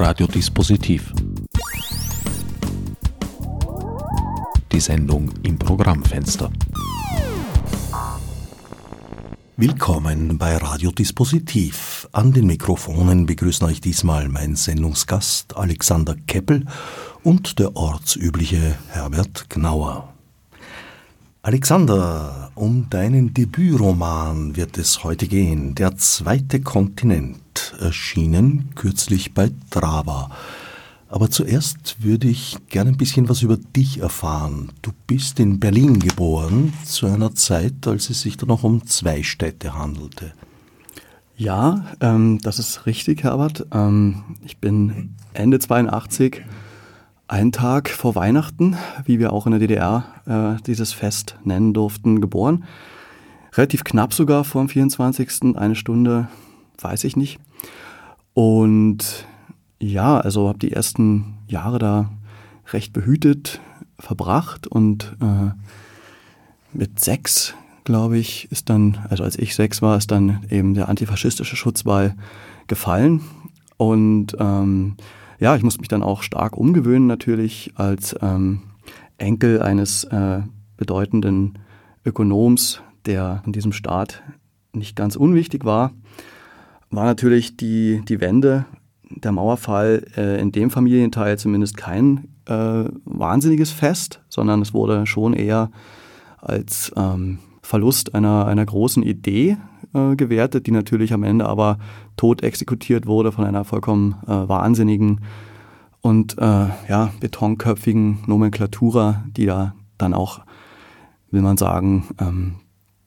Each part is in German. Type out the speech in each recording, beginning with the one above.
Radiodispositiv. Die Sendung im Programmfenster. Willkommen bei Radiodispositiv. An den Mikrofonen begrüßen euch diesmal mein Sendungsgast Alexander Keppel und der ortsübliche Herbert Gnauer. Alexander, um deinen Debütroman wird es heute gehen. Der zweite Kontinent, erschienen kürzlich bei Drava. Aber zuerst würde ich gerne ein bisschen was über dich erfahren. Du bist in Berlin geboren, zu einer Zeit, als es sich da noch um zwei Städte handelte. Ja, ähm, das ist richtig, Herbert. Ähm, ich bin Ende 82 einen Tag vor Weihnachten, wie wir auch in der DDR äh, dieses Fest nennen durften, geboren. Relativ knapp sogar vor dem 24. Eine Stunde, weiß ich nicht. Und ja, also habe die ersten Jahre da recht behütet verbracht und äh, mit sechs, glaube ich, ist dann, also als ich sechs war, ist dann eben der antifaschistische Schutzwall gefallen. Und ähm, ja, ich musste mich dann auch stark umgewöhnen natürlich als ähm, Enkel eines äh, bedeutenden Ökonoms, der in diesem Staat nicht ganz unwichtig war, war natürlich die, die Wende, der Mauerfall äh, in dem Familienteil zumindest kein äh, wahnsinniges Fest, sondern es wurde schon eher als ähm, Verlust einer, einer großen Idee äh, gewertet, die natürlich am Ende aber tot exekutiert wurde von einer vollkommen äh, wahnsinnigen und äh, ja, betonköpfigen Nomenklatura, die da dann auch, will man sagen, ähm,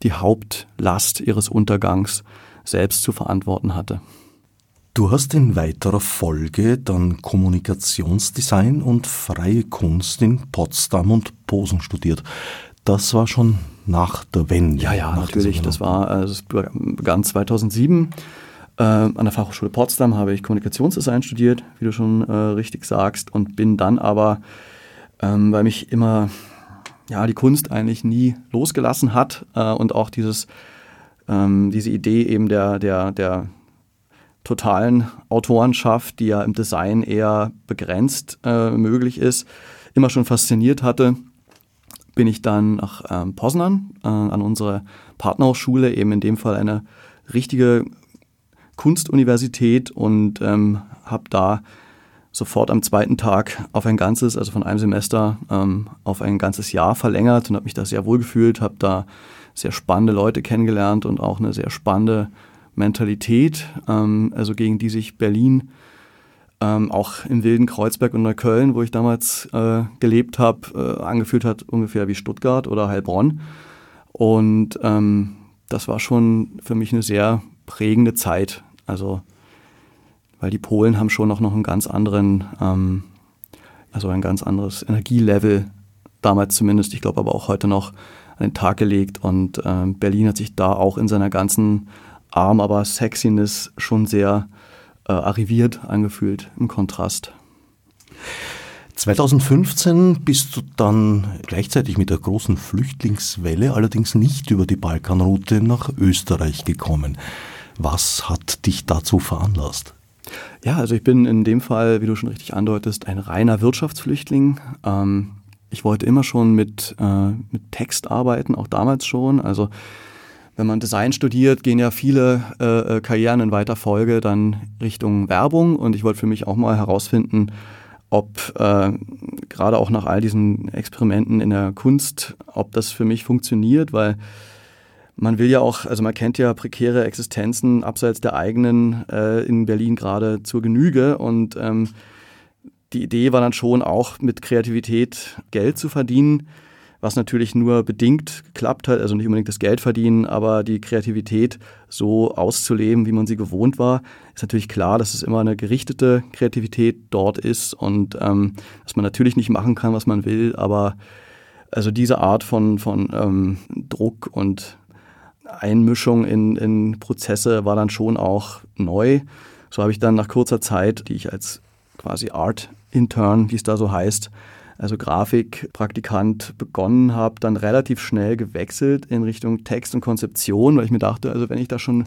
die Hauptlast ihres Untergangs selbst zu verantworten hatte. Du hast in weiterer Folge dann Kommunikationsdesign und freie Kunst in Potsdam und Posen studiert. Das war schon nach der Wende. Ja, ja, natürlich. Das war, also es begann 2007. Äh, an der Fachhochschule Potsdam habe ich Kommunikationsdesign studiert, wie du schon äh, richtig sagst, und bin dann aber, ähm, weil mich immer ja, die Kunst eigentlich nie losgelassen hat äh, und auch dieses, ähm, diese Idee eben der, der, der totalen Autorenschaft, die ja im Design eher begrenzt äh, möglich ist, immer schon fasziniert hatte bin ich dann nach ähm, Poznan äh, an unsere Partnerhochschule, eben in dem Fall eine richtige Kunstuniversität und ähm, habe da sofort am zweiten Tag auf ein ganzes, also von einem Semester ähm, auf ein ganzes Jahr verlängert und habe mich da sehr wohl gefühlt, habe da sehr spannende Leute kennengelernt und auch eine sehr spannende Mentalität, ähm, also gegen die sich Berlin ähm, auch im wilden Kreuzberg und Neukölln, wo ich damals äh, gelebt habe, äh, angefühlt hat, ungefähr wie Stuttgart oder Heilbronn. Und ähm, das war schon für mich eine sehr prägende Zeit. Also, weil die Polen haben schon auch noch einen ganz anderen, ähm, also ein ganz anderes Energielevel, damals zumindest, ich glaube aber auch heute noch, an den Tag gelegt. Und ähm, Berlin hat sich da auch in seiner ganzen Arm, aber Sexiness schon sehr äh, arriviert angefühlt im Kontrast. 2015 bist du dann gleichzeitig mit der großen Flüchtlingswelle allerdings nicht über die Balkanroute nach Österreich gekommen. Was hat dich dazu veranlasst? Ja, also ich bin in dem Fall, wie du schon richtig andeutest, ein reiner Wirtschaftsflüchtling. Ähm, ich wollte immer schon mit, äh, mit Text arbeiten, auch damals schon. Also wenn man Design studiert, gehen ja viele äh, äh, Karrieren in weiter Folge dann Richtung Werbung. Und ich wollte für mich auch mal herausfinden, ob äh, gerade auch nach all diesen Experimenten in der Kunst, ob das für mich funktioniert, weil man will ja auch, also man kennt ja prekäre Existenzen abseits der eigenen äh, in Berlin gerade zur Genüge. Und ähm, die Idee war dann schon auch mit Kreativität Geld zu verdienen was natürlich nur bedingt geklappt hat, also nicht unbedingt das Geld verdienen, aber die Kreativität so auszuleben, wie man sie gewohnt war, ist natürlich klar, dass es immer eine gerichtete Kreativität dort ist und ähm, dass man natürlich nicht machen kann, was man will, aber also diese Art von, von ähm, Druck und Einmischung in, in Prozesse war dann schon auch neu. So habe ich dann nach kurzer Zeit, die ich als quasi Art Intern, wie es da so heißt, also Grafikpraktikant begonnen habe, dann relativ schnell gewechselt in Richtung Text und Konzeption, weil ich mir dachte, also wenn ich da schon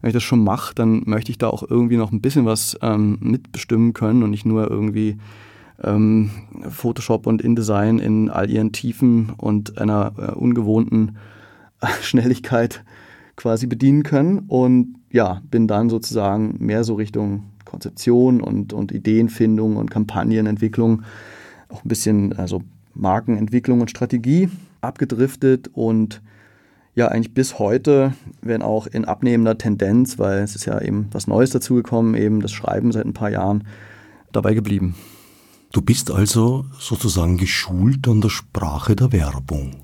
wenn ich das schon mache, dann möchte ich da auch irgendwie noch ein bisschen was ähm, mitbestimmen können und nicht nur irgendwie ähm, Photoshop und InDesign in all ihren Tiefen und einer äh, ungewohnten Schnelligkeit quasi bedienen können. Und ja, bin dann sozusagen mehr so Richtung Konzeption und, und Ideenfindung und Kampagnenentwicklung, auch ein bisschen also Markenentwicklung und Strategie abgedriftet und ja, eigentlich bis heute, wenn auch in abnehmender Tendenz, weil es ist ja eben was Neues dazugekommen, eben das Schreiben seit ein paar Jahren, dabei geblieben. Du bist also sozusagen geschult an der Sprache der Werbung.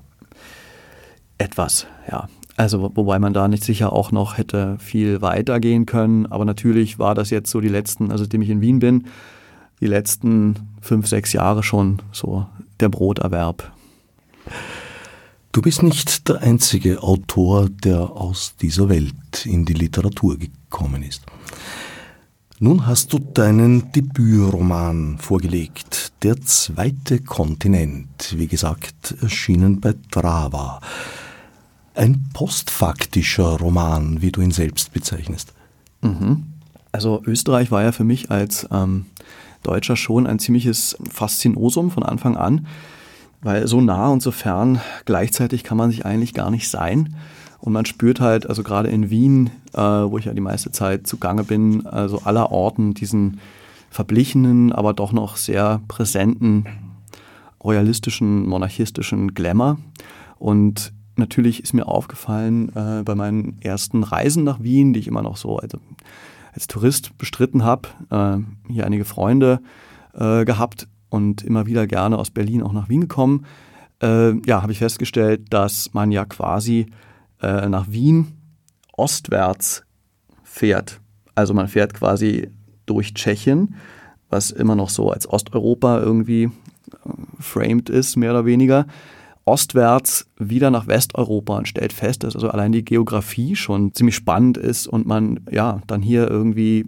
Etwas, ja. Also wobei man da nicht sicher auch noch hätte viel weiter gehen können. Aber natürlich war das jetzt so die letzten, also seitdem ich in Wien bin, die letzten fünf, sechs Jahre schon so der Broterwerb. Du bist nicht der einzige Autor, der aus dieser Welt in die Literatur gekommen ist. Nun hast du deinen Debütroman vorgelegt, Der zweite Kontinent, wie gesagt, erschienen bei Drava. Ein postfaktischer Roman, wie du ihn selbst bezeichnest. Mhm. Also Österreich war ja für mich als ähm, Deutscher schon ein ziemliches Faszinosum von Anfang an, weil so nah und so fern gleichzeitig kann man sich eigentlich gar nicht sein. Und man spürt halt, also gerade in Wien, äh, wo ich ja die meiste Zeit zugange bin, also aller Orten diesen verblichenen, aber doch noch sehr präsenten royalistischen, monarchistischen Glamour. Und natürlich ist mir aufgefallen äh, bei meinen ersten Reisen nach Wien, die ich immer noch so also als Tourist bestritten habe, äh, hier einige Freunde äh, gehabt und immer wieder gerne aus Berlin auch nach Wien gekommen. Äh, ja, habe ich festgestellt, dass man ja quasi äh, nach Wien ostwärts fährt. Also man fährt quasi durch Tschechien, was immer noch so als Osteuropa irgendwie äh, framed ist, mehr oder weniger, ostwärts wieder nach Westeuropa und stellt fest, dass also allein die Geografie schon ziemlich spannend ist und man ja dann hier irgendwie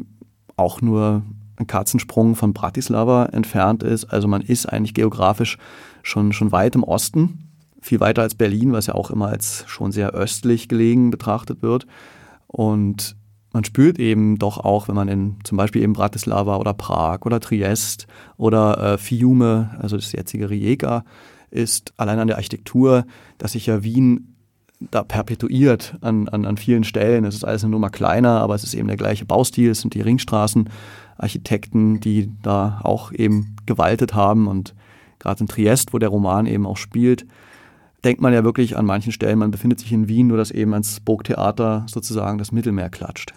auch nur ein Katzensprung von Bratislava entfernt ist. Also man ist eigentlich geografisch schon, schon weit im Osten viel weiter als Berlin, was ja auch immer als schon sehr östlich gelegen betrachtet wird. Und man spürt eben doch auch, wenn man in zum Beispiel eben Bratislava oder Prag oder Triest oder äh, Fiume, also das jetzige Rijeka, ist allein an der Architektur, dass sich ja Wien da perpetuiert an, an, an vielen Stellen. Es ist alles eine Nummer kleiner, aber es ist eben der gleiche Baustil. Es sind die Ringstraßenarchitekten, die da auch eben gewaltet haben. Und gerade in Triest, wo der Roman eben auch spielt, denkt man ja wirklich an manchen Stellen, man befindet sich in Wien, nur dass eben ans Burgtheater sozusagen das Mittelmeer klatscht.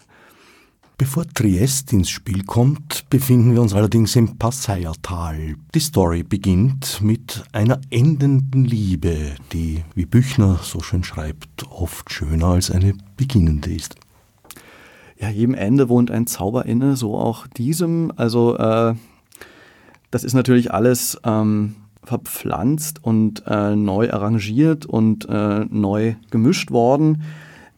Bevor Triest ins Spiel kommt, befinden wir uns allerdings im Passeiertal. Die Story beginnt mit einer endenden Liebe, die, wie Büchner so schön schreibt, oft schöner als eine beginnende ist. Ja, jedem Ende wohnt ein Zauber inne, so auch diesem. Also äh, das ist natürlich alles ähm, verpflanzt und äh, neu arrangiert und äh, neu gemischt worden.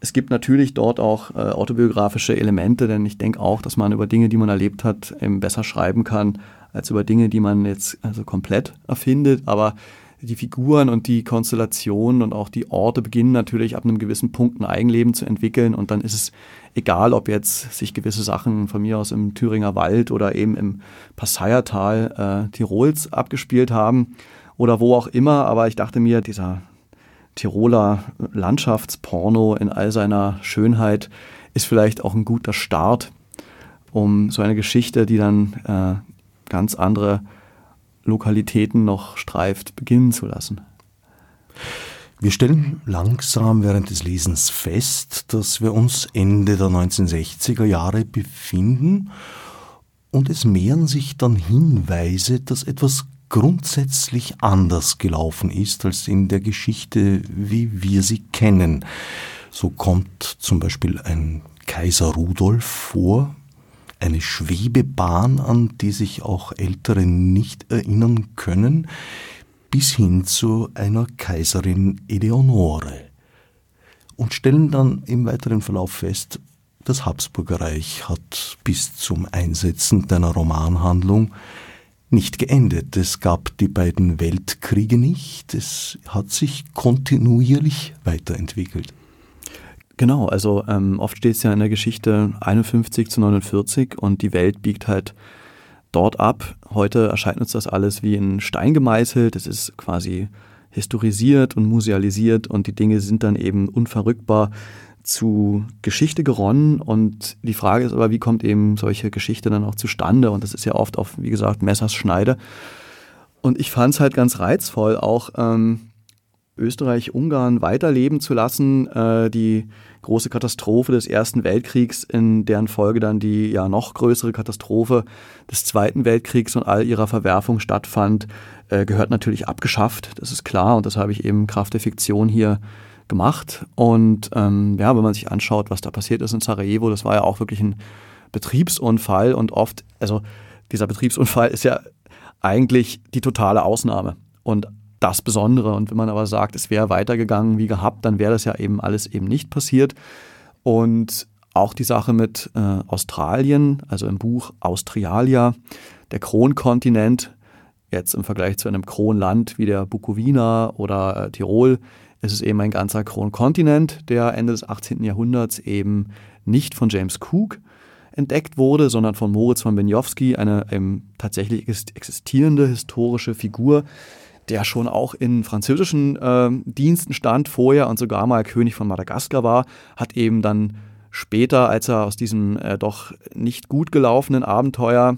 Es gibt natürlich dort auch äh, autobiografische Elemente, denn ich denke auch, dass man über Dinge, die man erlebt hat, eben besser schreiben kann, als über Dinge, die man jetzt also komplett erfindet. Aber die Figuren und die Konstellationen und auch die Orte beginnen natürlich ab einem gewissen Punkt ein Eigenleben zu entwickeln und dann ist es egal, ob jetzt sich gewisse Sachen von mir aus im Thüringer Wald oder eben im Passeiertal äh, Tirols abgespielt haben oder wo auch immer, aber ich dachte mir, dieser Tiroler Landschaftsporno in all seiner Schönheit ist vielleicht auch ein guter Start, um so eine Geschichte, die dann äh, ganz andere Lokalitäten noch streift, beginnen zu lassen. Wir stellen langsam während des Lesens fest, dass wir uns Ende der 1960er Jahre befinden und es mehren sich dann Hinweise, dass etwas grundsätzlich anders gelaufen ist als in der Geschichte, wie wir sie kennen. So kommt zum Beispiel ein Kaiser Rudolf vor, eine Schwebebahn, an die sich auch Ältere nicht erinnern können, bis hin zu einer Kaiserin Eleonore. Und stellen dann im weiteren Verlauf fest, das Habsburgerreich hat bis zum Einsetzen deiner Romanhandlung nicht geendet. Es gab die beiden Weltkriege nicht. Es hat sich kontinuierlich weiterentwickelt. Genau, also ähm, oft steht es ja in der Geschichte 51 zu 49 und die Welt biegt halt dort ab. Heute erscheint uns das alles wie in Stein gemeißelt. Es ist quasi historisiert und musealisiert und die Dinge sind dann eben unverrückbar zu Geschichte geronnen. Und die Frage ist aber, wie kommt eben solche Geschichte dann auch zustande? Und das ist ja oft auf, wie gesagt, Messers Schneide. Und ich fand es halt ganz reizvoll, auch ähm, Österreich-Ungarn weiterleben zu lassen, äh, die große Katastrophe des Ersten Weltkriegs, in deren Folge dann die ja noch größere Katastrophe des Zweiten Weltkriegs und all ihrer Verwerfung stattfand, äh, gehört natürlich abgeschafft, das ist klar. Und das habe ich eben Kraft der Fiktion hier gemacht. Und ähm, ja, wenn man sich anschaut, was da passiert ist in Sarajevo, das war ja auch wirklich ein Betriebsunfall und oft, also dieser Betriebsunfall ist ja eigentlich die totale Ausnahme und das Besondere. Und wenn man aber sagt, es wäre weitergegangen wie gehabt, dann wäre das ja eben alles eben nicht passiert. Und auch die Sache mit äh, Australien, also im Buch Australia, der Kronkontinent, jetzt im Vergleich zu einem Kronland wie der Bukowina oder äh, Tirol, ist es eben ein ganzer Kronkontinent, der Ende des 18. Jahrhunderts eben nicht von James Cook entdeckt wurde, sondern von Moritz von Benjowski, eine ähm, tatsächlich existierende historische Figur, der schon auch in französischen äh, Diensten stand vorher und sogar mal König von Madagaskar war, hat eben dann später, als er aus diesem äh, doch nicht gut gelaufenen Abenteuer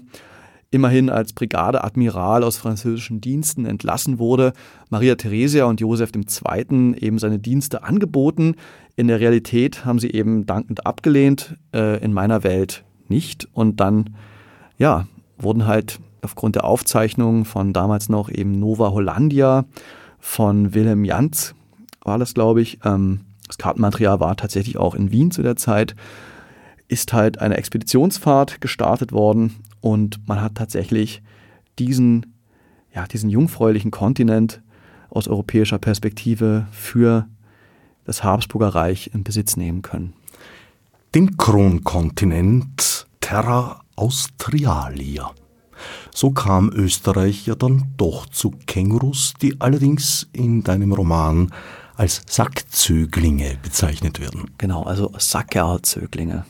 immerhin als Brigadeadmiral aus französischen Diensten entlassen wurde, Maria Theresia und Josef II. eben seine Dienste angeboten. In der Realität haben sie eben dankend abgelehnt, äh, in meiner Welt nicht. Und dann, ja, wurden halt aufgrund der Aufzeichnungen von damals noch eben Nova Hollandia von Wilhelm Jantz, war das, glaube ich, ähm, das Kartenmaterial war tatsächlich auch in Wien zu der Zeit, ist halt eine Expeditionsfahrt gestartet worden und man hat tatsächlich diesen, ja, diesen jungfräulichen Kontinent aus europäischer Perspektive für das Habsburger Reich in Besitz nehmen können. Den Kronkontinent Terra Australia. So kam Österreich ja dann doch zu Kängurus, die allerdings in deinem Roman als Sackzöglinge bezeichnet werden. Genau, also Sackerlzöglinge.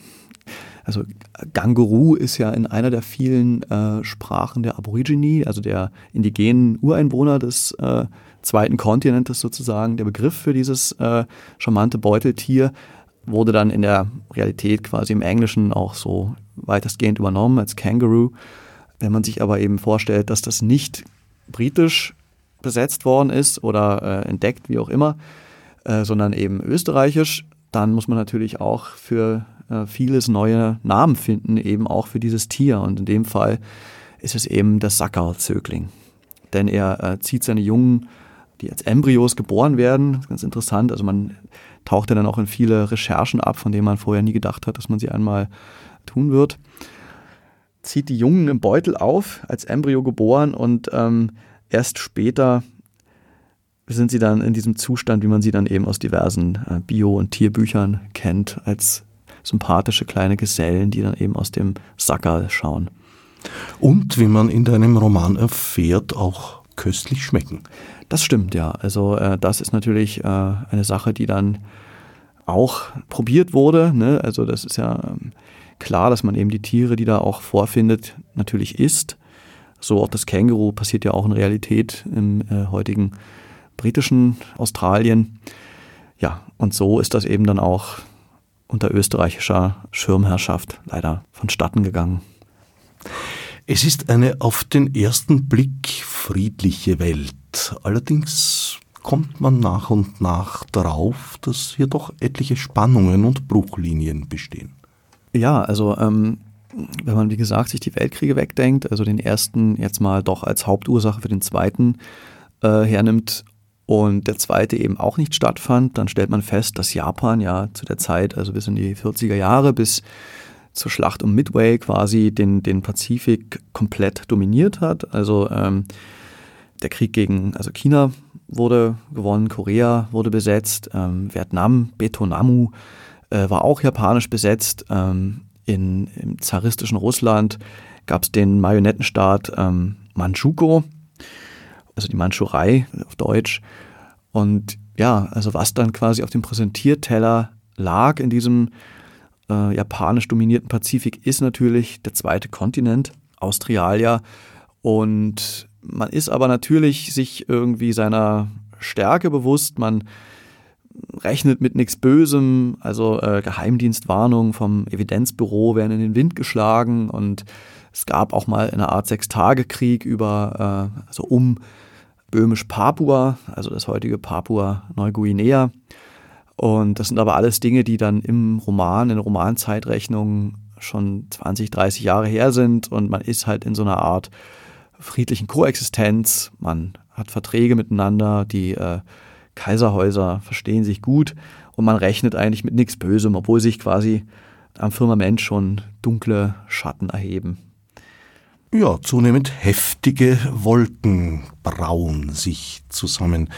Also Ganguru ist ja in einer der vielen äh, Sprachen der Aborigine, also der indigenen Ureinwohner des äh, zweiten Kontinentes sozusagen. Der Begriff für dieses äh, charmante Beuteltier wurde dann in der Realität quasi im Englischen auch so weitestgehend übernommen als Kangaroo. Wenn man sich aber eben vorstellt, dass das nicht britisch besetzt worden ist oder äh, entdeckt, wie auch immer, äh, sondern eben österreichisch, dann muss man natürlich auch für äh, vieles neue Namen finden, eben auch für dieses Tier. Und in dem Fall ist es eben der Sackerlzögling. Denn er äh, zieht seine Jungen, die als Embryos geboren werden, ganz interessant. Also man taucht ja dann auch in viele Recherchen ab, von denen man vorher nie gedacht hat, dass man sie einmal tun wird. Zieht die Jungen im Beutel auf, als Embryo geboren und ähm, erst später sind sie dann in diesem Zustand, wie man sie dann eben aus diversen äh, Bio- und Tierbüchern kennt, als sympathische kleine Gesellen, die dann eben aus dem Sackerl schauen. Und wie man in deinem Roman erfährt, auch köstlich schmecken. Das stimmt, ja. Also äh, das ist natürlich äh, eine Sache, die dann auch probiert wurde. Ne? Also das ist ja ähm, klar, dass man eben die Tiere, die da auch vorfindet, natürlich isst. So auch das Känguru passiert ja auch in Realität im äh, heutigen britischen Australien. Ja, und so ist das eben dann auch unter österreichischer Schirmherrschaft leider vonstatten gegangen. Es ist eine auf den ersten Blick friedliche Welt. Allerdings kommt man nach und nach darauf, dass hier doch etliche Spannungen und Bruchlinien bestehen. Ja, also ähm, wenn man wie gesagt sich die Weltkriege wegdenkt, also den ersten jetzt mal doch als Hauptursache für den zweiten äh, hernimmt und der zweite eben auch nicht stattfand, dann stellt man fest, dass Japan ja zu der Zeit, also bis in die 40er Jahre, bis zur Schlacht um Midway quasi den, den Pazifik komplett dominiert hat. Also ähm, der Krieg gegen also China wurde gewonnen, Korea wurde besetzt, ähm, Vietnam, Betonamu äh, war auch japanisch besetzt. Ähm, in, Im zaristischen Russland gab es den Marionettenstaat ähm, Manchukuo, also die Mandschurei auf Deutsch. Und ja, also was dann quasi auf dem Präsentierteller lag in diesem äh, japanisch dominierten Pazifik, ist natürlich der zweite Kontinent, Australia. Und man ist aber natürlich sich irgendwie seiner Stärke bewusst. Man rechnet mit nichts Bösem, also äh, Geheimdienstwarnungen vom Evidenzbüro werden in den Wind geschlagen und es gab auch mal eine Art Sechstagekrieg über, äh, also um Böhmisch-Papua, also das heutige Papua-Neuguinea. Und das sind aber alles Dinge, die dann im Roman, in der Romanzeitrechnung schon 20, 30 Jahre her sind und man ist halt in so einer Art friedlichen Koexistenz. Man hat Verträge miteinander, die äh, Kaiserhäuser verstehen sich gut und man rechnet eigentlich mit nichts Bösem, obwohl sich quasi am Firmament schon dunkle Schatten erheben. Ja, zunehmend heftige Wolken brauen sich zusammen.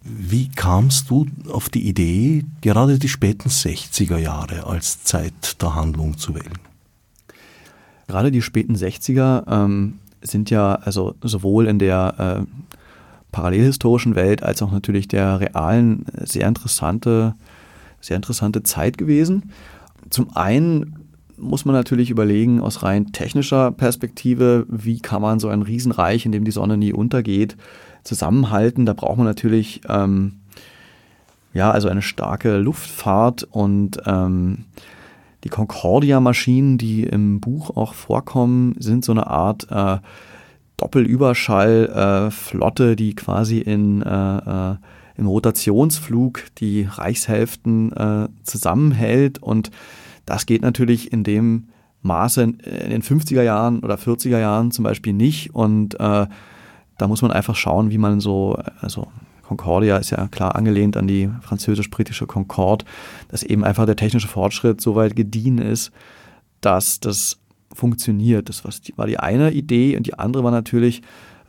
Wie kamst du auf die Idee, gerade die späten 60er Jahre als Zeit der Handlung zu wählen? Gerade die späten 60er ähm, sind ja also sowohl in der äh, parallelhistorischen Welt als auch natürlich der realen sehr interessante, sehr interessante Zeit gewesen. Zum einen muss man natürlich überlegen, aus rein technischer Perspektive, wie kann man so ein Riesenreich, in dem die Sonne nie untergeht, zusammenhalten. Da braucht man natürlich ähm, ja also eine starke Luftfahrt und ähm, die Concordia-Maschinen, die im Buch auch vorkommen, sind so eine Art äh, Doppelüberschallflotte, äh, die quasi in, äh, äh, im Rotationsflug die Reichshälften äh, zusammenhält. Und das geht natürlich in dem Maße in den 50er Jahren oder 40er Jahren zum Beispiel nicht. Und äh, da muss man einfach schauen, wie man so, also Concordia ist ja klar angelehnt an die französisch-britische Concorde, dass eben einfach der technische Fortschritt so weit gediehen ist, dass das funktioniert. Das war die eine Idee und die andere war natürlich,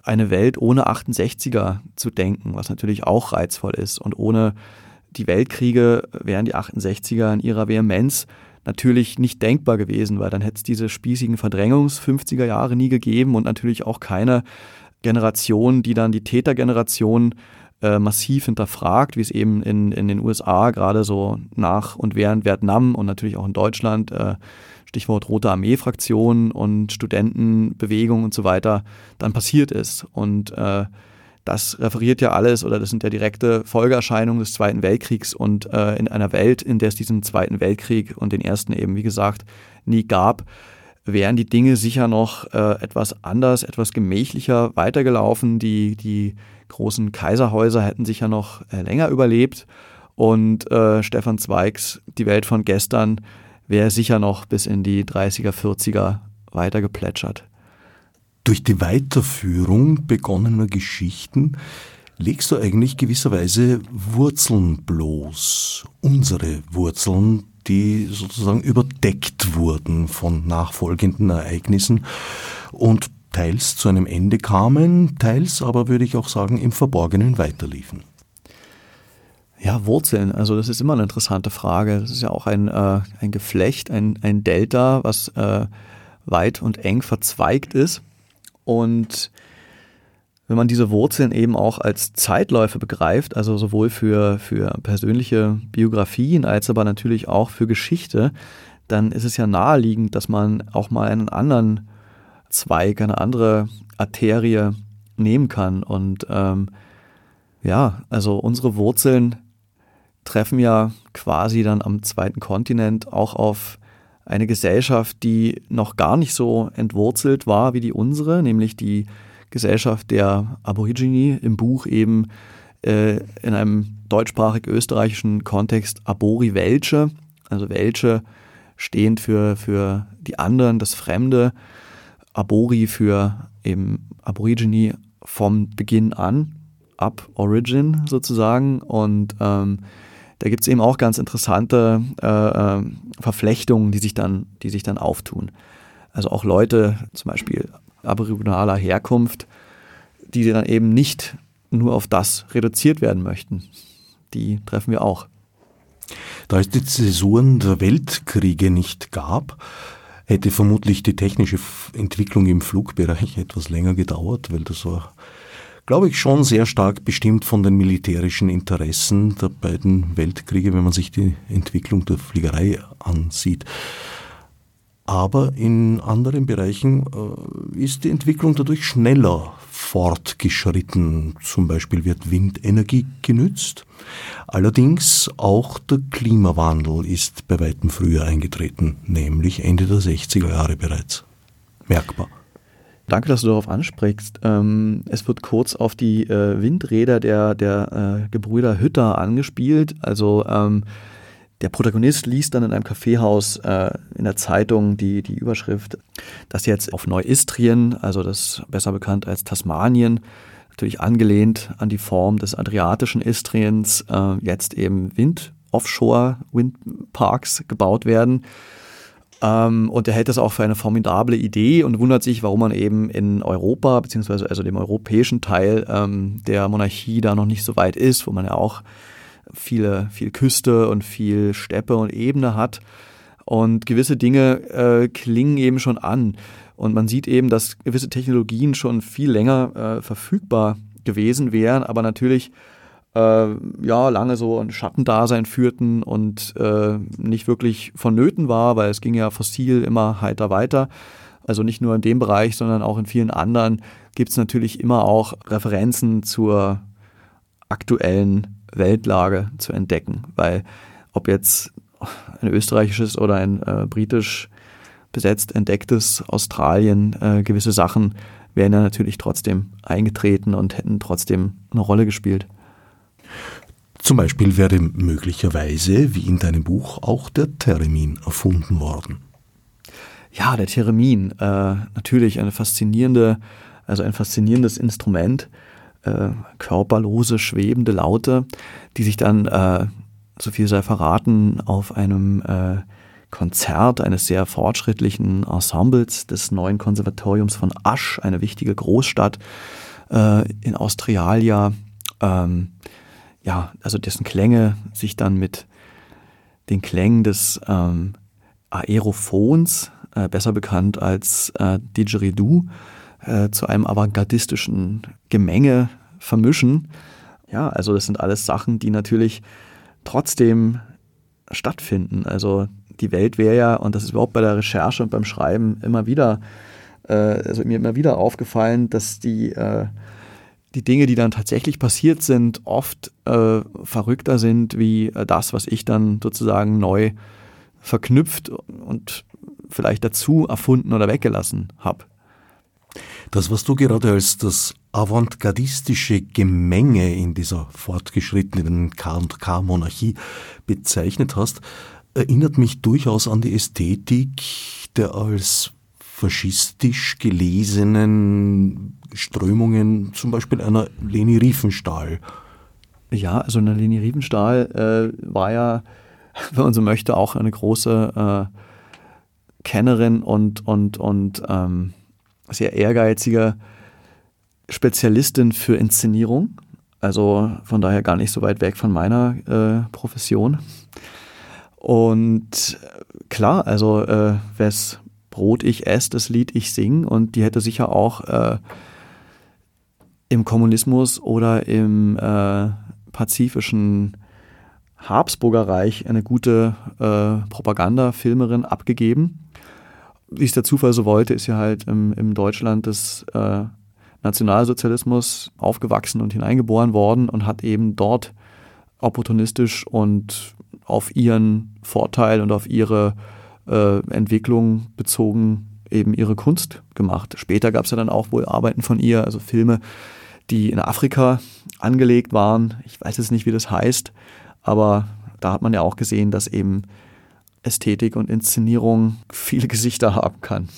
eine Welt ohne 68er zu denken, was natürlich auch reizvoll ist. Und ohne die Weltkriege wären die 68er in ihrer Vehemenz natürlich nicht denkbar gewesen, weil dann hätte es diese spießigen Verdrängungs-50er Jahre nie gegeben und natürlich auch keine Generation, die dann die Tätergeneration äh, massiv hinterfragt, wie es eben in, in den USA gerade so nach und während Vietnam und natürlich auch in Deutschland äh, Stichwort Rote Armee-Fraktion und Studentenbewegung und so weiter, dann passiert ist. Und äh, das referiert ja alles oder das sind ja direkte Folgeerscheinungen des Zweiten Weltkriegs und äh, in einer Welt, in der es diesen Zweiten Weltkrieg und den ersten eben, wie gesagt, nie gab, wären die Dinge sicher noch äh, etwas anders, etwas gemächlicher weitergelaufen. Die, die großen Kaiserhäuser hätten sicher noch äh, länger überlebt und äh, Stefan Zweigs Die Welt von gestern wäre sicher noch bis in die 30er, 40er weiter geplätschert. Durch die Weiterführung begonnener Geschichten legst du eigentlich gewisserweise Wurzeln bloß, unsere Wurzeln, die sozusagen überdeckt wurden von nachfolgenden Ereignissen und teils zu einem Ende kamen, teils aber würde ich auch sagen im Verborgenen weiterliefen. Ja, Wurzeln, also das ist immer eine interessante Frage. Das ist ja auch ein, äh, ein Geflecht, ein, ein Delta, was äh, weit und eng verzweigt ist. Und wenn man diese Wurzeln eben auch als Zeitläufe begreift, also sowohl für, für persönliche Biografien als aber natürlich auch für Geschichte, dann ist es ja naheliegend, dass man auch mal einen anderen Zweig, eine andere Arterie nehmen kann. Und ähm, ja, also unsere Wurzeln treffen ja quasi dann am zweiten Kontinent auch auf eine Gesellschaft, die noch gar nicht so entwurzelt war wie die unsere, nämlich die Gesellschaft der Aborigine im Buch eben äh, in einem deutschsprachig-österreichischen Kontext Abori Welche, also Welche stehend für, für die anderen, das Fremde, Abori für eben Aborigine vom Beginn an, ab Origin sozusagen. Und ähm, da gibt es eben auch ganz interessante äh, äh, Verflechtungen, die sich, dann, die sich dann auftun. Also auch Leute, zum Beispiel aboriginale Herkunft, die dann eben nicht nur auf das reduziert werden möchten. Die treffen wir auch. Da es die Zäsuren der Weltkriege nicht gab, hätte vermutlich die technische Entwicklung im Flugbereich etwas länger gedauert, weil das war glaube ich, schon sehr stark bestimmt von den militärischen Interessen der beiden Weltkriege, wenn man sich die Entwicklung der Fliegerei ansieht. Aber in anderen Bereichen äh, ist die Entwicklung dadurch schneller fortgeschritten. Zum Beispiel wird Windenergie genützt. Allerdings auch der Klimawandel ist bei weitem früher eingetreten, nämlich Ende der 60er Jahre bereits. Merkbar. Danke, dass du darauf ansprichst. Ähm, es wird kurz auf die äh, Windräder der, der äh, Gebrüder Hütter angespielt. Also ähm, der Protagonist liest dann in einem Kaffeehaus äh, in der Zeitung die, die Überschrift, dass jetzt auf Neuistrien, also das besser bekannt als Tasmanien, natürlich angelehnt an die Form des adriatischen Istriens, äh, jetzt eben Wind, Offshore-Windparks gebaut werden. Ähm, und er hält das auch für eine formidable Idee und wundert sich, warum man eben in Europa, beziehungsweise also dem europäischen Teil ähm, der Monarchie da noch nicht so weit ist, wo man ja auch viele, viel Küste und viel Steppe und Ebene hat. Und gewisse Dinge äh, klingen eben schon an. Und man sieht eben, dass gewisse Technologien schon viel länger äh, verfügbar gewesen wären, aber natürlich äh, ja lange so ein Schattendasein führten und äh, nicht wirklich vonnöten war, weil es ging ja fossil immer heiter weiter. Also nicht nur in dem Bereich, sondern auch in vielen anderen gibt es natürlich immer auch Referenzen zur aktuellen Weltlage zu entdecken, weil ob jetzt ein österreichisches oder ein äh, britisch besetzt entdecktes Australien, äh, gewisse Sachen wären ja natürlich trotzdem eingetreten und hätten trotzdem eine Rolle gespielt. Zum Beispiel wäre möglicherweise, wie in deinem Buch, auch der Termin erfunden worden. Ja, der Theremin, äh, natürlich eine faszinierende, also ein faszinierendes Instrument, äh, körperlose, schwebende Laute, die sich dann, äh, so viel sei verraten, auf einem äh, Konzert eines sehr fortschrittlichen Ensembles des neuen Konservatoriums von Asch, eine wichtige Großstadt äh, in Australia, ähm, ja, also dessen Klänge sich dann mit den Klängen des ähm, Aerophons, äh, besser bekannt als äh, Didgeridoo, äh, zu einem avantgardistischen Gemenge vermischen. Ja, also das sind alles Sachen, die natürlich trotzdem stattfinden. Also die Welt wäre ja, und das ist überhaupt bei der Recherche und beim Schreiben immer wieder, äh, also mir immer wieder aufgefallen, dass die, äh, die Dinge, die dann tatsächlich passiert sind, oft äh, verrückter sind wie äh, das, was ich dann sozusagen neu verknüpft und vielleicht dazu erfunden oder weggelassen habe. Das, was du gerade als das avantgardistische Gemenge in dieser fortgeschrittenen K&K-Monarchie bezeichnet hast, erinnert mich durchaus an die Ästhetik der als faschistisch gelesenen Strömungen, zum Beispiel einer Leni Riefenstahl. Ja, also eine Leni Riefenstahl äh, war ja, wenn man so möchte, auch eine große äh, Kennerin und, und, und ähm, sehr ehrgeizige Spezialistin für Inszenierung. Also von daher gar nicht so weit weg von meiner äh, Profession. Und äh, klar, also äh, wes Brot ich esse, das Lied ich sing. Und die hätte sicher auch äh, im Kommunismus oder im äh, pazifischen Habsburger Reich eine gute äh, Propagandafilmerin abgegeben wie es der Zufall so wollte, ist ja halt im, im Deutschland des äh, Nationalsozialismus aufgewachsen und hineingeboren worden und hat eben dort opportunistisch und auf ihren Vorteil und auf ihre äh, Entwicklung bezogen eben ihre Kunst gemacht. Später gab es ja dann auch wohl Arbeiten von ihr, also Filme, die in Afrika angelegt waren. Ich weiß jetzt nicht, wie das heißt, aber da hat man ja auch gesehen, dass eben Ästhetik und Inszenierung viele Gesichter haben kann.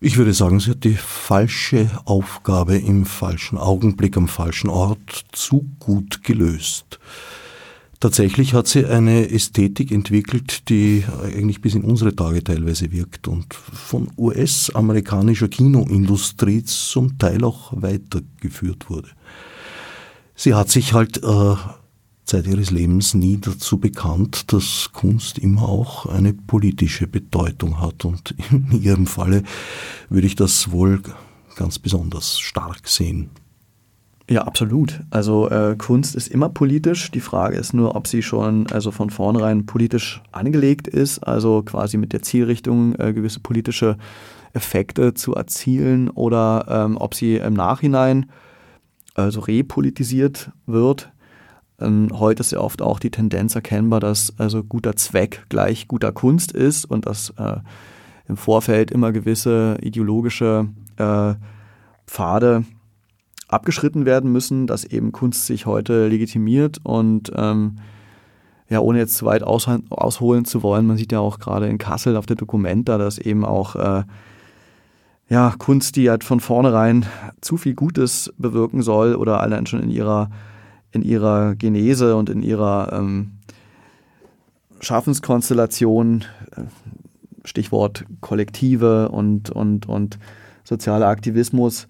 Ich würde sagen, sie hat die falsche Aufgabe im falschen Augenblick am falschen Ort zu gut gelöst. Tatsächlich hat sie eine Ästhetik entwickelt, die eigentlich bis in unsere Tage teilweise wirkt und von US-amerikanischer Kinoindustrie zum Teil auch weitergeführt wurde. Sie hat sich halt äh, Zeit ihres Lebens nie dazu bekannt, dass Kunst immer auch eine politische Bedeutung hat. Und in ihrem Falle würde ich das wohl ganz besonders stark sehen. Ja, absolut. Also äh, Kunst ist immer politisch. Die Frage ist nur, ob sie schon also von vornherein politisch angelegt ist, also quasi mit der Zielrichtung äh, gewisse politische Effekte zu erzielen oder ähm, ob sie im Nachhinein also repolitisiert wird. Ähm, heute ist ja oft auch die Tendenz erkennbar, dass also guter Zweck gleich guter Kunst ist und dass äh, im Vorfeld immer gewisse ideologische äh, Pfade abgeschritten werden müssen, dass eben Kunst sich heute legitimiert und ähm, ja, ohne jetzt zu weit aus, ausholen zu wollen, man sieht ja auch gerade in Kassel auf der Dokumenta, dass eben auch äh, ja, Kunst, die halt von vornherein zu viel Gutes bewirken soll oder allein schon in ihrer, in ihrer Genese und in ihrer ähm, Schaffenskonstellation, äh, Stichwort Kollektive und, und, und sozialer Aktivismus,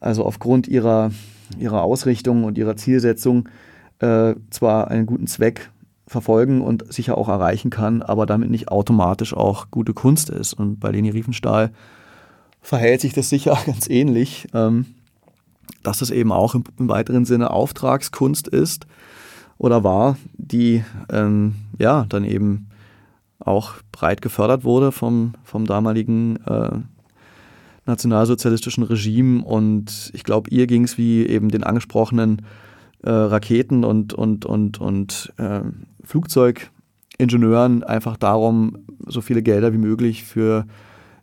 also aufgrund ihrer, ihrer Ausrichtung und ihrer Zielsetzung äh, zwar einen guten Zweck verfolgen und sicher auch erreichen kann, aber damit nicht automatisch auch gute Kunst ist. Und bei Leni Riefenstahl verhält sich das sicher ganz ähnlich, ähm, dass es eben auch im, im, weiteren Sinne Auftragskunst ist oder war, die ähm, ja dann eben auch breit gefördert wurde vom, vom damaligen äh, nationalsozialistischen Regime. Und ich glaube, ihr ging es wie eben den angesprochenen äh, Raketen- und, und, und, und äh, Flugzeugingenieuren einfach darum, so viele Gelder wie möglich für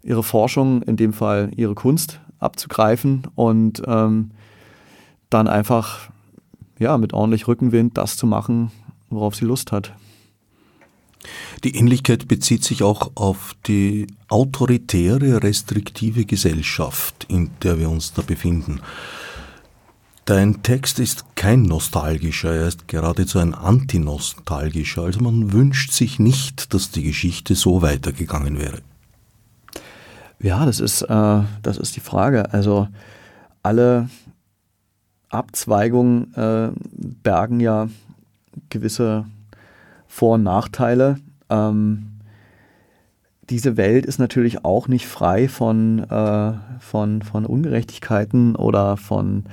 ihre Forschung, in dem Fall ihre Kunst, abzugreifen und ähm, dann einfach ja, mit ordentlich Rückenwind das zu machen, worauf sie Lust hat. Die Ähnlichkeit bezieht sich auch auf die autoritäre, restriktive Gesellschaft, in der wir uns da befinden. Dein Text ist kein nostalgischer, er ist geradezu ein antinostalgischer. Also man wünscht sich nicht, dass die Geschichte so weitergegangen wäre. Ja, das ist, äh, das ist die Frage. Also alle Abzweigungen äh, bergen ja gewisse vor- und Nachteile. Ähm, diese Welt ist natürlich auch nicht frei von, äh, von, von Ungerechtigkeiten oder von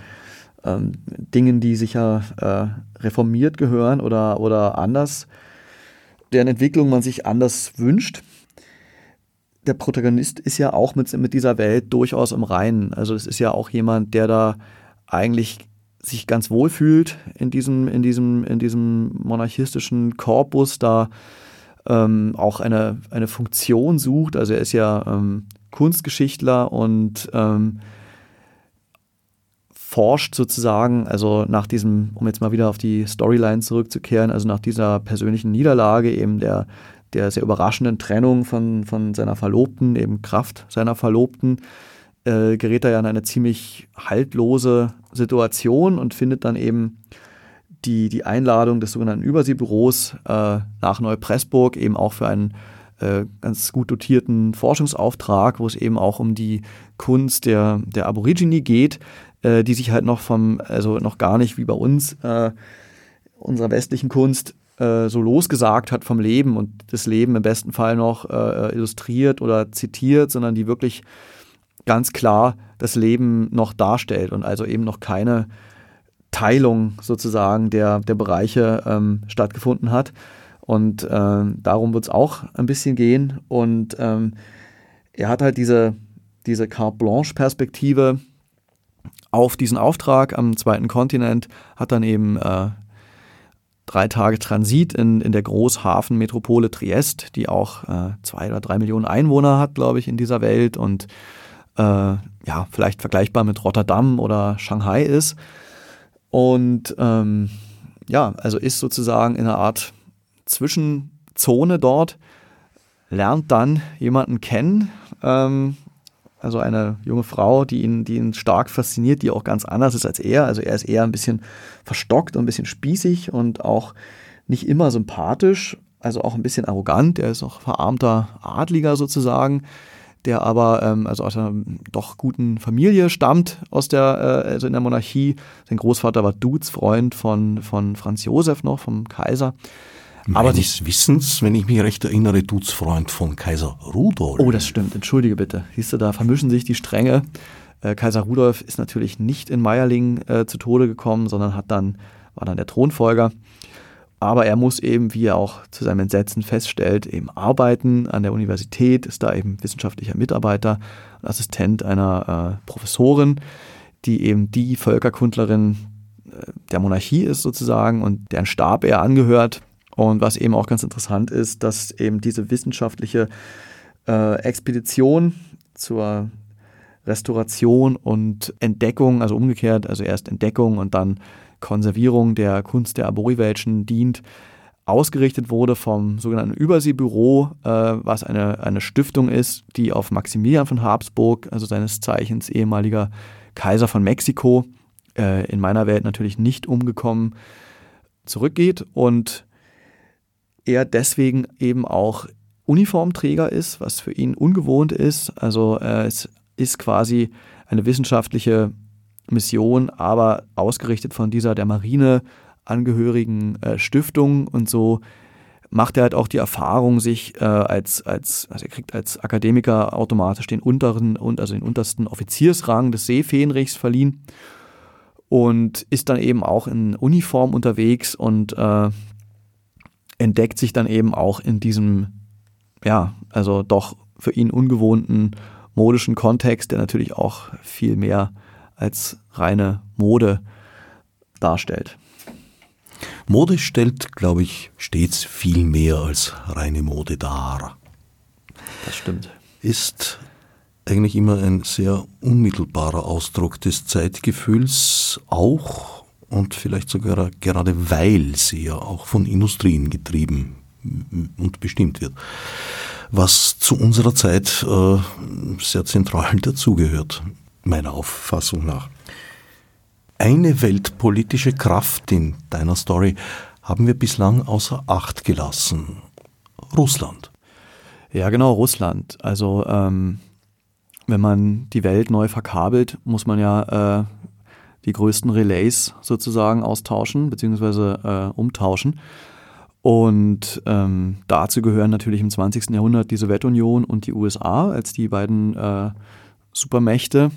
ähm, Dingen, die sicher äh, reformiert gehören oder, oder anders, deren Entwicklung man sich anders wünscht. Der Protagonist ist ja auch mit, mit dieser Welt durchaus im Reinen. Also es ist ja auch jemand, der da eigentlich sich ganz wohl fühlt in diesem, in diesem, in diesem monarchistischen Korpus, da ähm, auch eine, eine Funktion sucht. Also er ist ja ähm, Kunstgeschichtler und ähm, forscht sozusagen, also nach diesem, um jetzt mal wieder auf die Storyline zurückzukehren, also nach dieser persönlichen Niederlage, eben der, der sehr überraschenden Trennung von, von seiner Verlobten, eben Kraft seiner Verlobten, äh, gerät er ja in eine ziemlich haltlose Situation und findet dann eben die, die Einladung des sogenannten Überseebüros äh, nach Neupressburg eben auch für einen äh, ganz gut dotierten Forschungsauftrag, wo es eben auch um die Kunst der, der Aborigine geht, äh, die sich halt noch vom, also noch gar nicht wie bei uns, äh, unserer westlichen Kunst, äh, so losgesagt hat vom Leben und das Leben im besten Fall noch illustriert oder zitiert, sondern die wirklich ganz klar das Leben noch darstellt und also eben noch keine Teilung sozusagen der, der Bereiche ähm, stattgefunden hat. Und ähm, darum wird es auch ein bisschen gehen. Und ähm, er hat halt diese, diese Carte Blanche-Perspektive auf diesen Auftrag am zweiten Kontinent, hat dann eben äh, drei Tage Transit in, in der Großhafenmetropole Triest, die auch äh, zwei oder drei Millionen Einwohner hat, glaube ich, in dieser Welt und äh, ja, vielleicht vergleichbar mit Rotterdam oder Shanghai ist. Und ähm, ja, also ist sozusagen in einer Art Zwischenzone dort, lernt dann jemanden kennen, ähm, also eine junge Frau, die ihn, die ihn stark fasziniert, die auch ganz anders ist als er. Also er ist eher ein bisschen verstockt und ein bisschen spießig und auch nicht immer sympathisch, also auch ein bisschen arrogant. Er ist auch verarmter Adliger sozusagen der aber ähm, also aus einer doch guten Familie stammt, aus der, äh, also in der Monarchie. Sein Großvater war Dudesfreund von, von Franz Josef noch, vom Kaiser. Aber des Wissens, wenn ich mich recht erinnere, Dudesfreund von Kaiser Rudolf. Oh, das stimmt, entschuldige bitte. Siehst du, da vermischen sich die Stränge. Äh, Kaiser Rudolf ist natürlich nicht in Meierling äh, zu Tode gekommen, sondern hat dann, war dann der Thronfolger. Aber er muss eben, wie er auch zu seinem Entsetzen feststellt, eben arbeiten an der Universität, ist da eben wissenschaftlicher Mitarbeiter, Assistent einer äh, Professorin, die eben die Völkerkundlerin äh, der Monarchie ist sozusagen und deren Stab er angehört. Und was eben auch ganz interessant ist, dass eben diese wissenschaftliche äh, Expedition zur Restauration und Entdeckung, also umgekehrt, also erst Entdeckung und dann Konservierung der Kunst der Arboriwelschen dient, ausgerichtet wurde vom sogenannten Überseebüro, äh, was eine, eine Stiftung ist, die auf Maximilian von Habsburg, also seines Zeichens ehemaliger Kaiser von Mexiko, äh, in meiner Welt natürlich nicht umgekommen, zurückgeht und er deswegen eben auch Uniformträger ist, was für ihn ungewohnt ist. Also äh, es ist quasi eine wissenschaftliche Mission, aber ausgerichtet von dieser der Marine angehörigen äh, Stiftung und so macht er halt auch die Erfahrung, sich äh, als, als, also er kriegt als Akademiker automatisch den unteren und also den untersten Offiziersrang des Seefähnrichs verliehen und ist dann eben auch in Uniform unterwegs und äh, entdeckt sich dann eben auch in diesem, ja, also doch für ihn ungewohnten modischen Kontext, der natürlich auch viel mehr als reine Mode darstellt. Mode stellt, glaube ich, stets viel mehr als reine Mode dar. Das stimmt. Ist eigentlich immer ein sehr unmittelbarer Ausdruck des Zeitgefühls, auch und vielleicht sogar gerade weil sie ja auch von Industrien getrieben und bestimmt wird, was zu unserer Zeit äh, sehr zentral dazugehört meiner Auffassung nach. Eine weltpolitische Kraft in deiner Story haben wir bislang außer Acht gelassen. Russland. Ja, genau, Russland. Also ähm, wenn man die Welt neu verkabelt, muss man ja äh, die größten Relays sozusagen austauschen bzw. Äh, umtauschen. Und ähm, dazu gehören natürlich im 20. Jahrhundert die Sowjetunion und die USA als die beiden äh, Supermächte,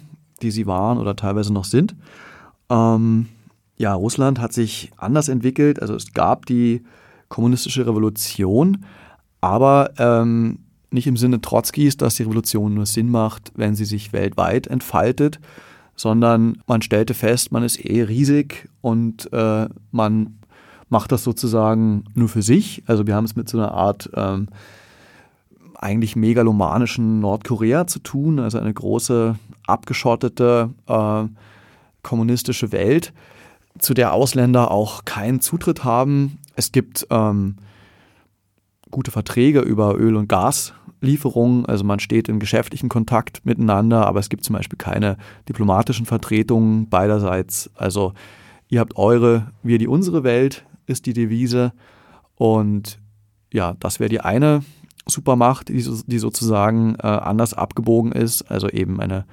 die sie waren oder teilweise noch sind. Ähm, ja, Russland hat sich anders entwickelt. Also es gab die kommunistische Revolution, aber ähm, nicht im Sinne Trotzkis, dass die Revolution nur Sinn macht, wenn sie sich weltweit entfaltet, sondern man stellte fest, man ist eh riesig und äh, man macht das sozusagen nur für sich. Also wir haben es mit so einer Art ähm, eigentlich megalomanischen Nordkorea zu tun, also eine große abgeschottete äh, kommunistische Welt, zu der Ausländer auch keinen Zutritt haben. Es gibt ähm, gute Verträge über Öl- und Gaslieferungen, also man steht in geschäftlichen Kontakt miteinander, aber es gibt zum Beispiel keine diplomatischen Vertretungen beiderseits. Also ihr habt eure, wir die unsere Welt, ist die Devise. Und ja, das wäre die eine Supermacht, die, die sozusagen äh, anders abgebogen ist, also eben eine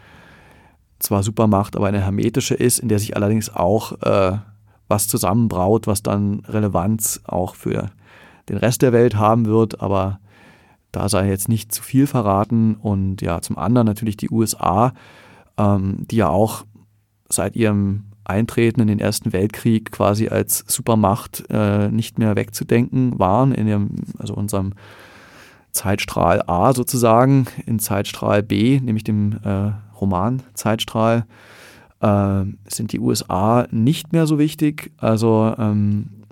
zwar Supermacht, aber eine hermetische ist, in der sich allerdings auch äh, was zusammenbraut, was dann Relevanz auch für den Rest der Welt haben wird, aber da sei jetzt nicht zu viel verraten. Und ja, zum anderen natürlich die USA, ähm, die ja auch seit ihrem Eintreten in den Ersten Weltkrieg quasi als Supermacht äh, nicht mehr wegzudenken waren, in dem, also unserem Zeitstrahl A sozusagen, in Zeitstrahl B, nämlich dem äh, Roman Zeitstrahl, äh, sind die USA nicht mehr so wichtig. Also ähm,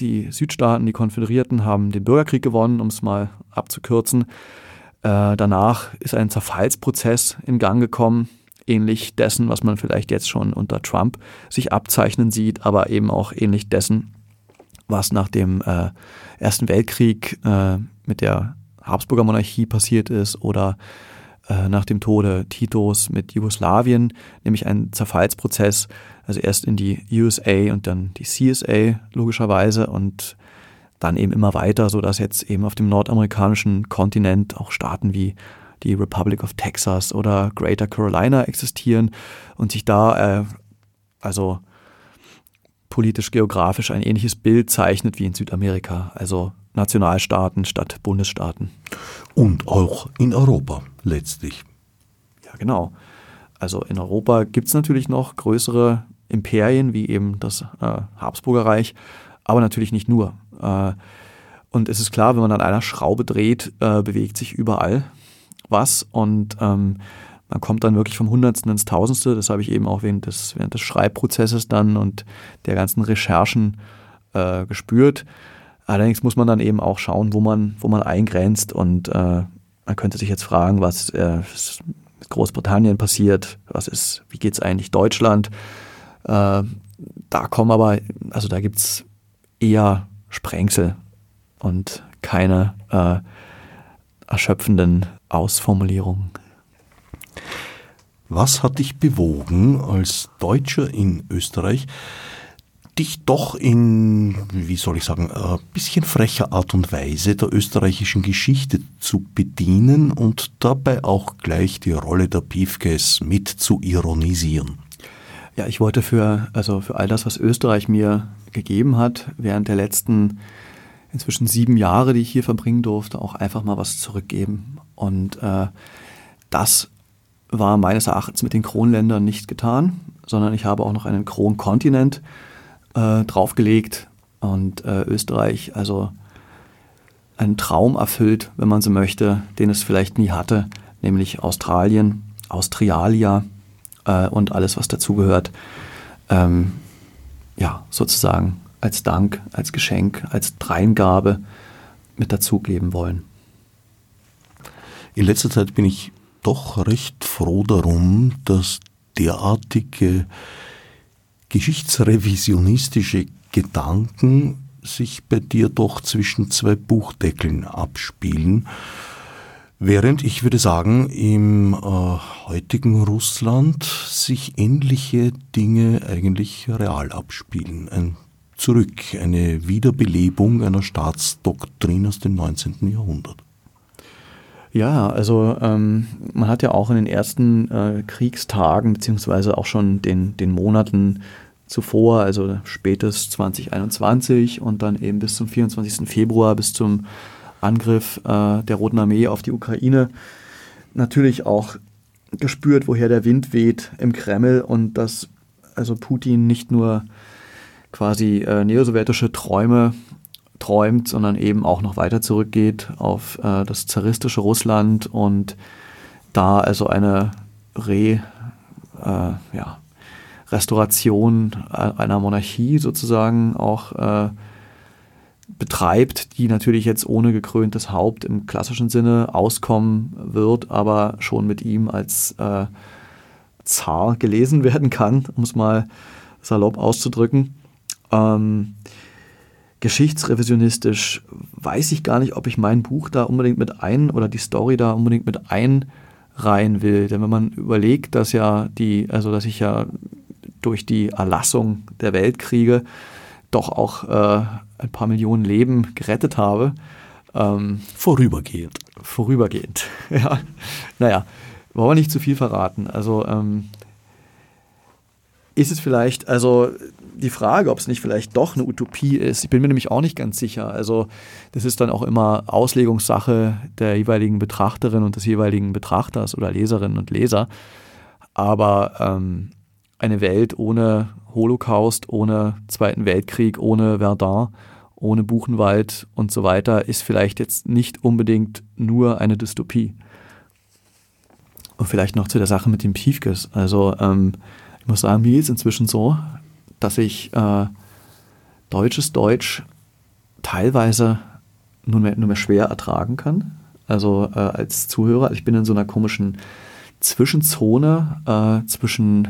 die Südstaaten, die Konföderierten haben den Bürgerkrieg gewonnen, um es mal abzukürzen. Äh, danach ist ein Zerfallsprozess in Gang gekommen, ähnlich dessen, was man vielleicht jetzt schon unter Trump sich abzeichnen sieht, aber eben auch ähnlich dessen, was nach dem äh, Ersten Weltkrieg äh, mit der Habsburger Monarchie passiert ist oder äh, nach dem Tode Titos mit Jugoslawien, nämlich ein Zerfallsprozess, also erst in die USA und dann die CSA logischerweise und dann eben immer weiter, so dass jetzt eben auf dem nordamerikanischen Kontinent auch Staaten wie die Republic of Texas oder Greater Carolina existieren und sich da äh, also politisch geografisch ein ähnliches Bild zeichnet wie in Südamerika, also Nationalstaaten statt Bundesstaaten. Und auch in Europa letztlich. Ja, genau. also in Europa gibt es natürlich noch größere Imperien, wie eben das äh, Habsburger Reich, aber natürlich nicht nur. Äh, und es ist klar, wenn man an einer Schraube dreht, äh, bewegt sich überall was und ähm, man kommt dann wirklich vom Hundertsten ins Tausendste. Das habe ich eben auch während des, während des Schreibprozesses dann und der ganzen Recherchen äh, gespürt. Allerdings muss man dann eben auch schauen, wo man, wo man eingrenzt und äh, man könnte sich jetzt fragen, was äh, mit Großbritannien passiert, was ist, wie geht es eigentlich Deutschland? Äh, da kommen aber, also da gibt es eher Sprengsel und keine äh, erschöpfenden Ausformulierungen. Was hat dich bewogen, als Deutscher in Österreich dich doch in, wie soll ich sagen, ein bisschen frecher Art und Weise der österreichischen Geschichte zu bedienen und dabei auch gleich die Rolle der Piefkes mit zu ironisieren? Ja, ich wollte für, also für all das, was Österreich mir gegeben hat, während der letzten inzwischen sieben Jahre, die ich hier verbringen durfte, auch einfach mal was zurückgeben. Und äh, das war meines Erachtens mit den Kronländern nicht getan, sondern ich habe auch noch einen Kronkontinent äh, draufgelegt und äh, Österreich also einen Traum erfüllt, wenn man so möchte, den es vielleicht nie hatte, nämlich Australien, Australia äh, und alles, was dazugehört. Ähm, ja, sozusagen als Dank, als Geschenk, als Dreingabe mit dazugeben wollen. In letzter Zeit bin ich doch recht froh darum, dass derartige geschichtsrevisionistische Gedanken sich bei dir doch zwischen zwei Buchdeckeln abspielen. Während ich würde sagen, im äh, heutigen Russland sich ähnliche Dinge eigentlich real abspielen. Ein Zurück, eine Wiederbelebung einer Staatsdoktrin aus dem 19. Jahrhundert. Ja, also ähm, man hat ja auch in den ersten äh, Kriegstagen, beziehungsweise auch schon den, den Monaten zuvor, also spätes 2021 und dann eben bis zum 24. Februar, bis zum Angriff äh, der Roten Armee auf die Ukraine, natürlich auch gespürt, woher der Wind weht im Kreml und dass also Putin nicht nur quasi äh, neosowjetische Träume träumt, sondern eben auch noch weiter zurückgeht auf äh, das zaristische Russland und da also eine Re, äh, ja, Restauration einer Monarchie sozusagen auch äh, betreibt, die natürlich jetzt ohne gekröntes Haupt im klassischen Sinne auskommen wird, aber schon mit ihm als äh, Zar gelesen werden kann, um es mal salopp auszudrücken. Ähm, geschichtsrevisionistisch weiß ich gar nicht, ob ich mein Buch da unbedingt mit ein oder die Story da unbedingt mit einreihen will. Denn wenn man überlegt, dass ja die, also dass ich ja durch die Erlassung der Weltkriege doch auch äh, ein paar Millionen Leben gerettet habe. Ähm, vorübergehend. Vorübergehend, ja. Naja, wollen wir nicht zu viel verraten. Also ähm, ist es vielleicht, also die Frage, ob es nicht vielleicht doch eine Utopie ist. Ich bin mir nämlich auch nicht ganz sicher. Also das ist dann auch immer Auslegungssache der jeweiligen Betrachterin und des jeweiligen Betrachters oder Leserinnen und Leser. Aber ähm, eine Welt ohne Holocaust, ohne Zweiten Weltkrieg, ohne Verdun, ohne Buchenwald und so weiter ist vielleicht jetzt nicht unbedingt nur eine Dystopie. Und vielleicht noch zu der Sache mit den Piefkes. Also ähm, ich muss sagen, mir ist inzwischen so, dass ich äh, deutsches Deutsch teilweise nur mehr, nur mehr schwer ertragen kann. Also äh, als Zuhörer, ich bin in so einer komischen Zwischenzone äh, zwischen,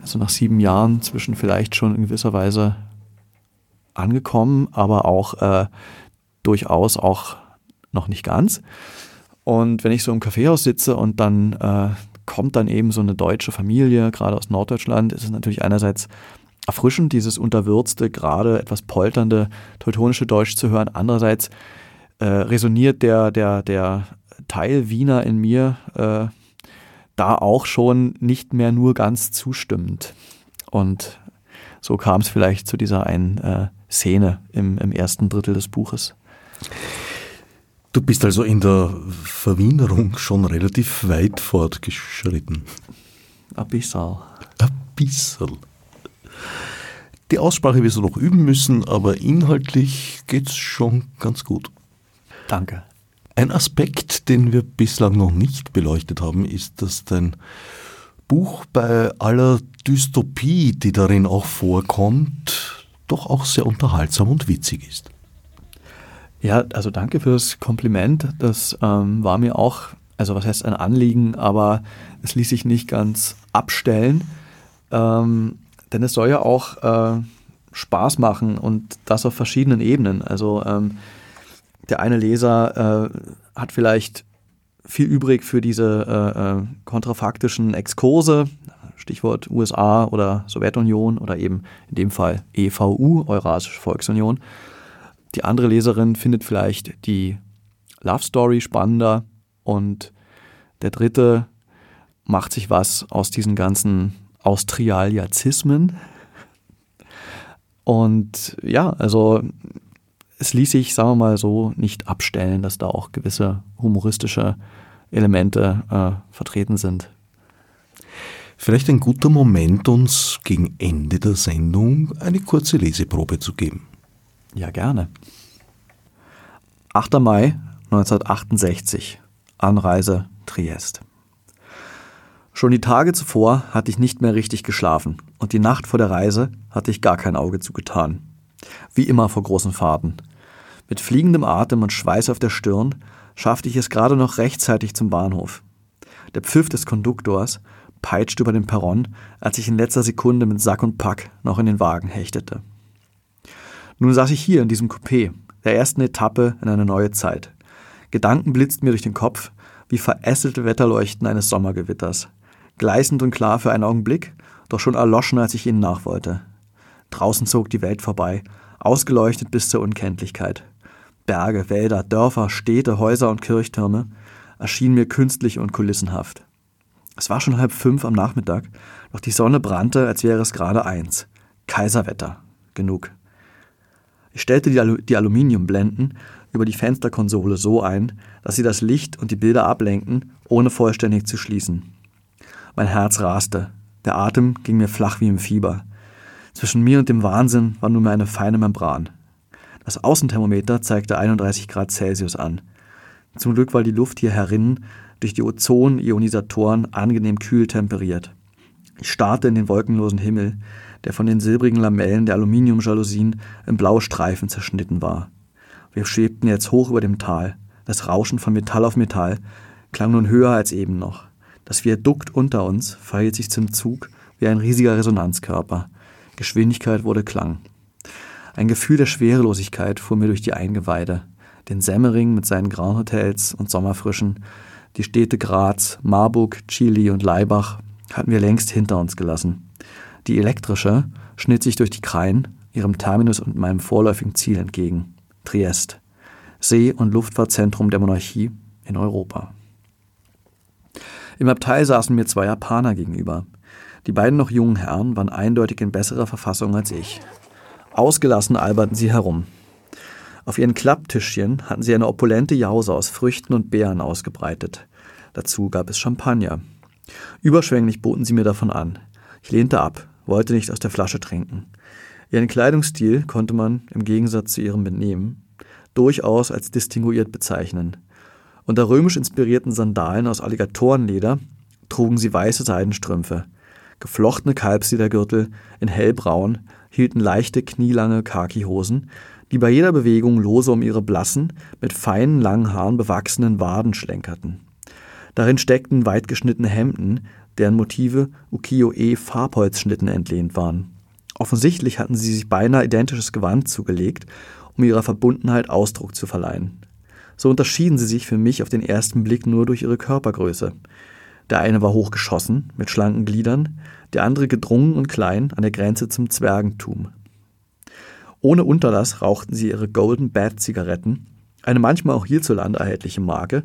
also nach sieben Jahren, zwischen vielleicht schon in gewisser Weise angekommen, aber auch äh, durchaus auch noch nicht ganz. Und wenn ich so im Kaffeehaus sitze und dann äh, kommt dann eben so eine deutsche Familie, gerade aus Norddeutschland, ist es natürlich einerseits erfrischend, dieses unterwürzte, gerade etwas polternde teutonische Deutsch zu hören. Andererseits äh, resoniert der, der, der Teil Wiener in mir äh, da auch schon nicht mehr nur ganz zustimmend. Und so kam es vielleicht zu dieser einen äh, Szene im, im ersten Drittel des Buches. Du bist also in der Verwienerung schon relativ weit fortgeschritten. Ein bisschen. Ein bisschen. Die Aussprache wirst du noch üben müssen, aber inhaltlich geht's schon ganz gut. Danke. Ein Aspekt, den wir bislang noch nicht beleuchtet haben, ist, dass dein Buch bei aller Dystopie, die darin auch vorkommt, doch auch sehr unterhaltsam und witzig ist. Ja, also danke fürs Kompliment. Das ähm, war mir auch, also was heißt ein Anliegen, aber es ließ sich nicht ganz abstellen. Ähm, denn es soll ja auch äh, Spaß machen und das auf verschiedenen Ebenen. Also ähm, der eine Leser äh, hat vielleicht viel übrig für diese äh, äh kontrafaktischen Exkurse, Stichwort USA oder Sowjetunion oder eben in dem Fall EVU, Eurasische Volksunion. Die andere Leserin findet vielleicht die Love Story spannender und der dritte macht sich was aus diesen ganzen Austrialiazismen. Und ja, also es ließ sich, sagen wir mal so, nicht abstellen, dass da auch gewisse humoristische Elemente äh, vertreten sind. Vielleicht ein guter Moment, uns gegen Ende der Sendung eine kurze Leseprobe zu geben. Ja, gerne. 8. Mai 1968. Anreise Triest. Schon die Tage zuvor hatte ich nicht mehr richtig geschlafen und die Nacht vor der Reise hatte ich gar kein Auge zugetan. Wie immer vor großen Fahrten. Mit fliegendem Atem und Schweiß auf der Stirn schaffte ich es gerade noch rechtzeitig zum Bahnhof. Der Pfiff des Konduktors peitschte über den Perron, als ich in letzter Sekunde mit Sack und Pack noch in den Wagen hechtete. Nun saß ich hier in diesem Coupé, der ersten Etappe in eine neue Zeit. Gedanken blitzten mir durch den Kopf, wie verästelte Wetterleuchten eines Sommergewitters. Gleißend und klar für einen Augenblick, doch schon erloschen, als ich ihnen nachwollte. Draußen zog die Welt vorbei, ausgeleuchtet bis zur Unkenntlichkeit. Berge, Wälder, Dörfer, Städte, Häuser und Kirchtürme erschienen mir künstlich und kulissenhaft. Es war schon halb fünf am Nachmittag, doch die Sonne brannte, als wäre es gerade eins. Kaiserwetter. Genug. Ich stellte die, Alu die Aluminiumblenden über die Fensterkonsole so ein, dass sie das Licht und die Bilder ablenken, ohne vollständig zu schließen. Mein Herz raste. Der Atem ging mir flach wie im Fieber. Zwischen mir und dem Wahnsinn war nur mehr eine feine Membran. Das Außenthermometer zeigte 31 Grad Celsius an. Zum Glück war die Luft hier herinnen durch die Ozon-Ionisatoren angenehm kühl temperiert. Ich starrte in den wolkenlosen Himmel, der von den silbrigen Lamellen der Aluminiumjalousien in blaue Streifen zerschnitten war. Wir schwebten jetzt hoch über dem Tal. Das Rauschen von Metall auf Metall klang nun höher als eben noch. Das Viadukt unter uns verhielt sich zum Zug wie ein riesiger Resonanzkörper. Geschwindigkeit wurde Klang. Ein Gefühl der Schwerelosigkeit fuhr mir durch die Eingeweide. Den Semmering mit seinen grauen Hotels und Sommerfrischen, die Städte Graz, Marburg, Chili und Laibach hatten wir längst hinter uns gelassen. Die elektrische schnitt sich durch die Kreien, ihrem Terminus und meinem vorläufigen Ziel entgegen. Triest. See- und Luftfahrtzentrum der Monarchie in Europa. Im Abteil saßen mir zwei Japaner gegenüber. Die beiden noch jungen Herren waren eindeutig in besserer Verfassung als ich. Ausgelassen alberten sie herum. Auf ihren Klapptischchen hatten sie eine opulente Jause aus Früchten und Beeren ausgebreitet. Dazu gab es Champagner. Überschwänglich boten sie mir davon an. Ich lehnte ab, wollte nicht aus der Flasche trinken. Ihren Kleidungsstil konnte man, im Gegensatz zu ihrem Benehmen, durchaus als distinguiert bezeichnen. Unter römisch inspirierten Sandalen aus Alligatorenleder trugen sie weiße Seidenstrümpfe. Geflochtene Kalbsledergürtel in hellbraun hielten leichte, knielange Khaki-Hosen, die bei jeder Bewegung lose um ihre blassen, mit feinen, langen Haaren bewachsenen Waden schlenkerten. Darin steckten weit geschnittene Hemden, deren Motive Ukiyo-e-Farbholzschnitten entlehnt waren. Offensichtlich hatten sie sich beinahe identisches Gewand zugelegt, um ihrer Verbundenheit Ausdruck zu verleihen. So unterschieden sie sich für mich auf den ersten Blick nur durch ihre Körpergröße. Der eine war hochgeschossen, mit schlanken Gliedern, der andere gedrungen und klein an der Grenze zum Zwergentum. Ohne Unterlass rauchten sie ihre Golden Bad Zigaretten, eine manchmal auch hierzulande erhältliche Marke,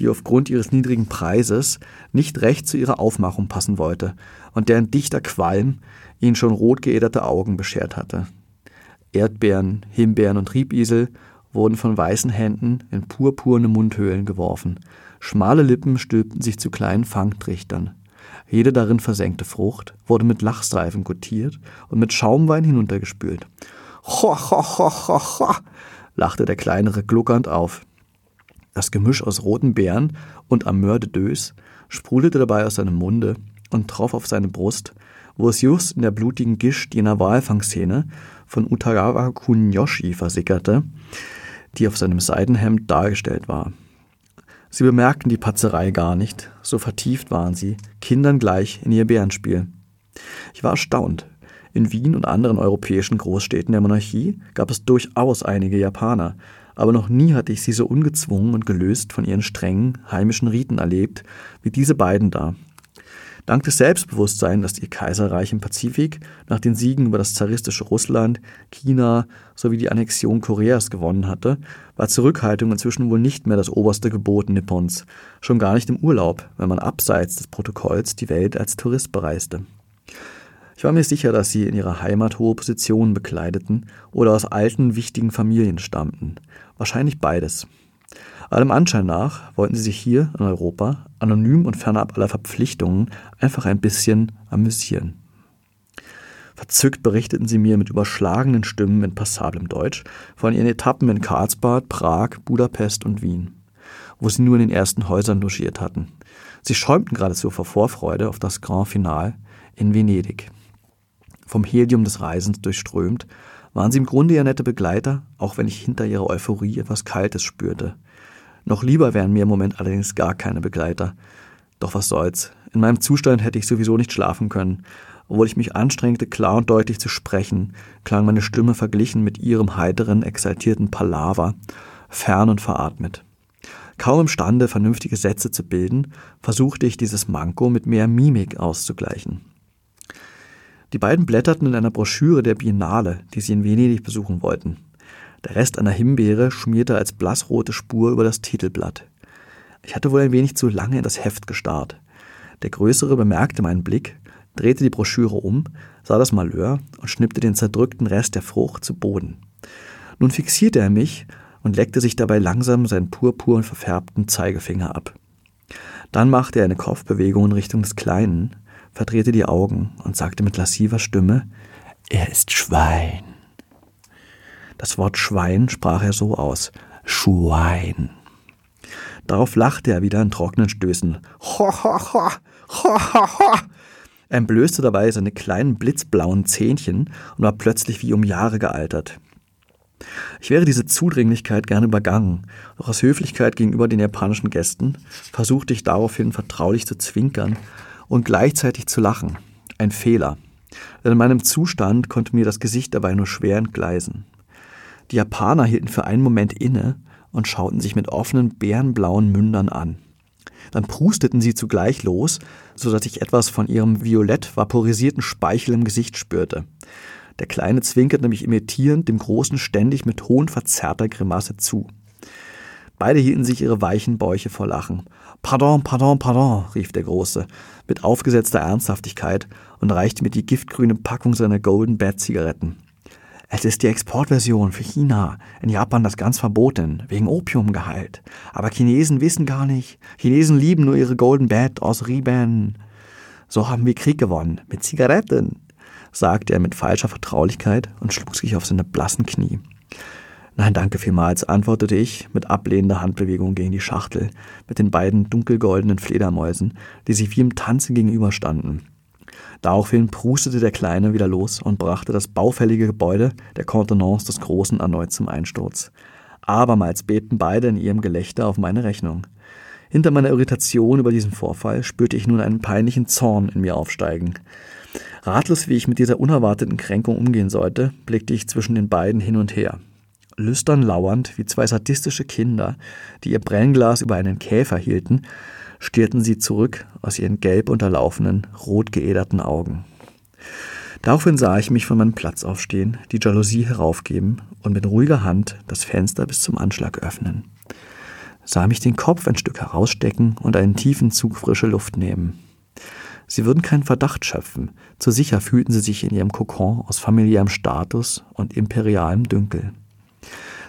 die aufgrund ihres niedrigen Preises nicht recht zu ihrer Aufmachung passen wollte und deren dichter Qualm ihnen schon rot geäderte Augen beschert hatte. Erdbeeren, Himbeeren und Riebisel wurden von weißen Händen in purpurne Mundhöhlen geworfen. Schmale Lippen stülpten sich zu kleinen Fangtrichtern. Jede darin versenkte Frucht wurde mit Lachstreifen gutiert und mit Schaumwein hinuntergespült. Ho, ho, ho, ho, ho, lachte der Kleinere gluckernd auf. Das Gemisch aus roten Beeren und Ameur de Dös sprudelte dabei aus seinem Munde und troff auf seine Brust, wo es just in der blutigen Gischt jener Walfangszene von Utagawa Kunyoshi versickerte, die auf seinem Seidenhemd dargestellt war. Sie bemerkten die Patzerei gar nicht, so vertieft waren sie, Kindern gleich in ihr Bärenspiel. Ich war erstaunt. In Wien und anderen europäischen Großstädten der Monarchie gab es durchaus einige Japaner, aber noch nie hatte ich sie so ungezwungen und gelöst von ihren strengen, heimischen Riten erlebt, wie diese beiden da, Dank des Selbstbewusstseins, das ihr Kaiserreich im Pazifik nach den Siegen über das zaristische Russland, China sowie die Annexion Koreas gewonnen hatte, war Zurückhaltung inzwischen wohl nicht mehr das oberste Gebot Nippons, schon gar nicht im Urlaub, wenn man abseits des Protokolls die Welt als Tourist bereiste. Ich war mir sicher, dass sie in ihrer Heimat hohe Positionen bekleideten oder aus alten, wichtigen Familien stammten. Wahrscheinlich beides. Allem Anschein nach wollten sie sich hier in Europa, anonym und fernab aller Verpflichtungen, einfach ein bisschen amüsieren. Verzückt berichteten sie mir mit überschlagenen Stimmen in passablem Deutsch von ihren Etappen in Karlsbad, Prag, Budapest und Wien, wo sie nur in den ersten Häusern logiert hatten. Sie schäumten geradezu vor Vorfreude auf das Grand Finale in Venedig. Vom Helium des Reisens durchströmt, waren sie im Grunde ja nette Begleiter, auch wenn ich hinter ihrer Euphorie etwas Kaltes spürte – noch lieber wären mir im Moment allerdings gar keine Begleiter. Doch was soll's. In meinem Zustand hätte ich sowieso nicht schlafen können. Obwohl ich mich anstrengte, klar und deutlich zu sprechen, klang meine Stimme verglichen mit ihrem heiteren, exaltierten Palaver, fern und veratmet. Kaum imstande, vernünftige Sätze zu bilden, versuchte ich dieses Manko mit mehr Mimik auszugleichen. Die beiden blätterten in einer Broschüre der Biennale, die sie in Venedig besuchen wollten. Der Rest einer Himbeere schmierte als blassrote Spur über das Titelblatt. Ich hatte wohl ein wenig zu lange in das Heft gestarrt. Der Größere bemerkte meinen Blick, drehte die Broschüre um, sah das Malheur und schnippte den zerdrückten Rest der Frucht zu Boden. Nun fixierte er mich und leckte sich dabei langsam seinen purpurn verfärbten Zeigefinger ab. Dann machte er eine Kopfbewegung in Richtung des Kleinen, verdrehte die Augen und sagte mit lassiver Stimme, er ist Schwein. Das Wort Schwein sprach er so aus. Schwein. Darauf lachte er wieder in trockenen Stößen. Ho, ho, ho, ho, ho, ho. Er entblößte dabei seine kleinen blitzblauen Zähnchen und war plötzlich wie um Jahre gealtert. Ich wäre diese Zudringlichkeit gerne übergangen, doch aus Höflichkeit gegenüber den japanischen Gästen versuchte ich daraufhin vertraulich zu zwinkern und gleichzeitig zu lachen. Ein Fehler. Denn in meinem Zustand konnte mir das Gesicht dabei nur schwer entgleisen. Die Japaner hielten für einen Moment inne und schauten sich mit offenen bärenblauen Mündern an. Dann prusteten sie zugleich los, so dass ich etwas von ihrem violett vaporisierten Speichel im Gesicht spürte. Der Kleine zwinkerte mich imitierend dem Großen ständig mit hohnverzerrter Grimasse zu. Beide hielten sich ihre weichen Bäuche vor Lachen. Pardon, pardon, pardon, rief der Große, mit aufgesetzter Ernsthaftigkeit und reichte mir die giftgrüne Packung seiner Golden Bat Zigaretten. Es ist die Exportversion für China. In Japan das ganz verboten, wegen Opiumgehalt. Aber Chinesen wissen gar nicht. Chinesen lieben nur ihre Golden Bed aus Rieben. So haben wir Krieg gewonnen. Mit Zigaretten, sagte er mit falscher Vertraulichkeit und schlug sich auf seine blassen Knie. Nein, danke vielmals, antwortete ich mit ablehnender Handbewegung gegen die Schachtel mit den beiden dunkelgoldenen Fledermäusen, die sich wie im Tanze gegenüberstanden. Daraufhin prustete der Kleine wieder los und brachte das baufällige Gebäude der Contenance des Großen erneut zum Einsturz. Abermals bebten beide in ihrem Gelächter auf meine Rechnung. Hinter meiner Irritation über diesen Vorfall spürte ich nun einen peinlichen Zorn in mir aufsteigen. Ratlos, wie ich mit dieser unerwarteten Kränkung umgehen sollte, blickte ich zwischen den beiden hin und her. Lüstern lauernd, wie zwei sadistische Kinder, die ihr Brennglas über einen Käfer hielten, stierten sie zurück aus ihren gelb unterlaufenen, rot geäderten Augen. Daraufhin sah ich mich von meinem Platz aufstehen, die Jalousie heraufgeben und mit ruhiger Hand das Fenster bis zum Anschlag öffnen. Sah mich den Kopf ein Stück herausstecken und einen tiefen Zug frische Luft nehmen. Sie würden keinen Verdacht schöpfen, zu sicher fühlten sie sich in ihrem Kokon aus familiärem Status und imperialem Dünkel.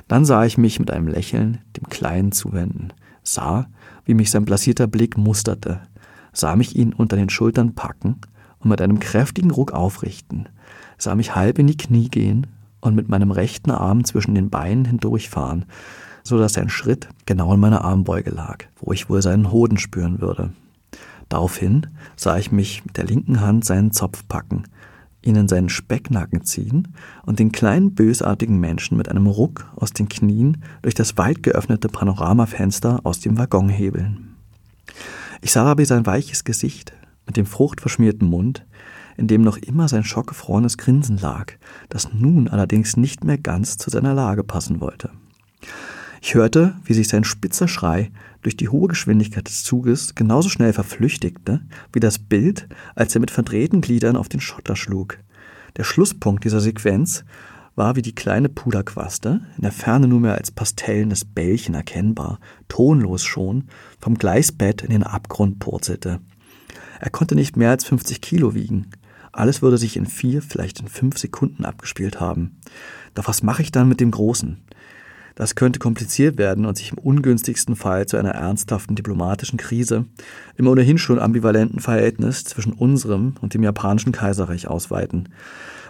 Dann sah ich mich mit einem Lächeln dem Kleinen zuwenden, sah, wie mich sein blasierter Blick musterte, sah mich ihn unter den Schultern packen und mit einem kräftigen Ruck aufrichten, sah mich halb in die Knie gehen und mit meinem rechten Arm zwischen den Beinen hindurchfahren, so dass sein Schritt genau in meiner Armbeuge lag, wo ich wohl seinen Hoden spüren würde. Daraufhin sah ich mich mit der linken Hand seinen Zopf packen, ihn in seinen Specknacken ziehen und den kleinen bösartigen Menschen mit einem Ruck aus den Knien durch das weit geöffnete Panoramafenster aus dem Waggon hebeln. Ich sah dabei sein weiches Gesicht mit dem fruchtverschmierten Mund, in dem noch immer sein schockgefrorenes Grinsen lag, das nun allerdings nicht mehr ganz zu seiner Lage passen wollte. Ich hörte, wie sich sein spitzer Schrei durch die hohe Geschwindigkeit des Zuges genauso schnell verflüchtigte, wie das Bild, als er mit verdrehten Gliedern auf den Schotter schlug. Der Schlusspunkt dieser Sequenz war wie die kleine Puderquaste, in der Ferne nur mehr als pastellenes Bällchen erkennbar, tonlos schon, vom Gleisbett in den Abgrund purzelte. Er konnte nicht mehr als 50 Kilo wiegen. Alles würde sich in vier, vielleicht in fünf Sekunden abgespielt haben. Doch was mache ich dann mit dem Großen? Das könnte kompliziert werden und sich im ungünstigsten Fall zu einer ernsthaften diplomatischen Krise im ohnehin schon ambivalenten Verhältnis zwischen unserem und dem japanischen Kaiserreich ausweiten.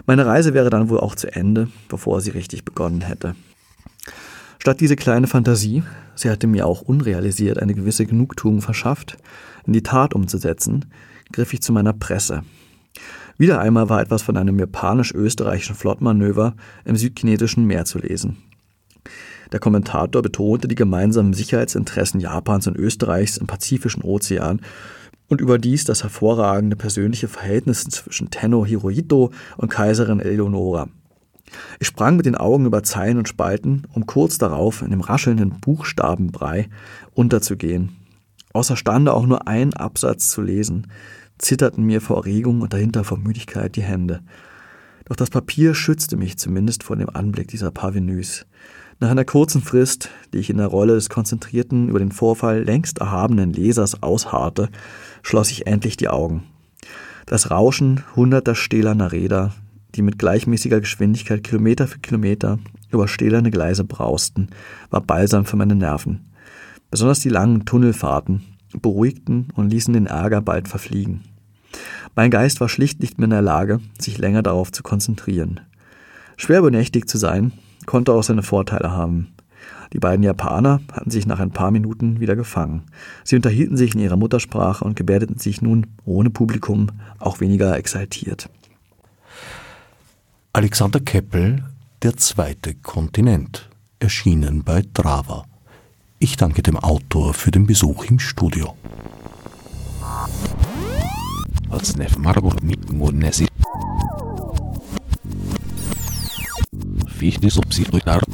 Meine Reise wäre dann wohl auch zu Ende, bevor sie richtig begonnen hätte. Statt diese kleine Fantasie, sie hatte mir auch unrealisiert eine gewisse Genugtuung verschafft, in die Tat umzusetzen, griff ich zu meiner Presse. Wieder einmal war etwas von einem japanisch-österreichischen Flottmanöver im südchinesischen Meer zu lesen. Der Kommentator betonte die gemeinsamen Sicherheitsinteressen Japans und Österreichs im Pazifischen Ozean und überdies das hervorragende persönliche Verhältnis zwischen Tenno Hirohito und Kaiserin Eleonora. Ich sprang mit den Augen über Zeilen und Spalten, um kurz darauf in dem raschelnden Buchstabenbrei unterzugehen. Außerstande auch nur einen Absatz zu lesen, zitterten mir vor Erregung und dahinter vor Müdigkeit die Hände. Doch das Papier schützte mich zumindest vor dem Anblick dieser Parvenus. Nach einer kurzen Frist, die ich in der Rolle des konzentrierten, über den Vorfall längst erhabenen Lesers ausharrte, schloss ich endlich die Augen. Das Rauschen hunderter stählerner Räder, die mit gleichmäßiger Geschwindigkeit Kilometer für Kilometer über stählerne Gleise brausten, war balsam für meine Nerven. Besonders die langen Tunnelfahrten beruhigten und ließen den Ärger bald verfliegen. Mein Geist war schlicht nicht mehr in der Lage, sich länger darauf zu konzentrieren. Schwer benächtigt zu sein, konnte auch seine Vorteile haben. Die beiden Japaner hatten sich nach ein paar Minuten wieder gefangen. Sie unterhielten sich in ihrer Muttersprache und gebärdeten sich nun ohne Publikum auch weniger exaltiert. Alexander Keppel, Der zweite Kontinent, erschienen bei Drava. Ich danke dem Autor für den Besuch im Studio wie ich die Subsidien durchdacht.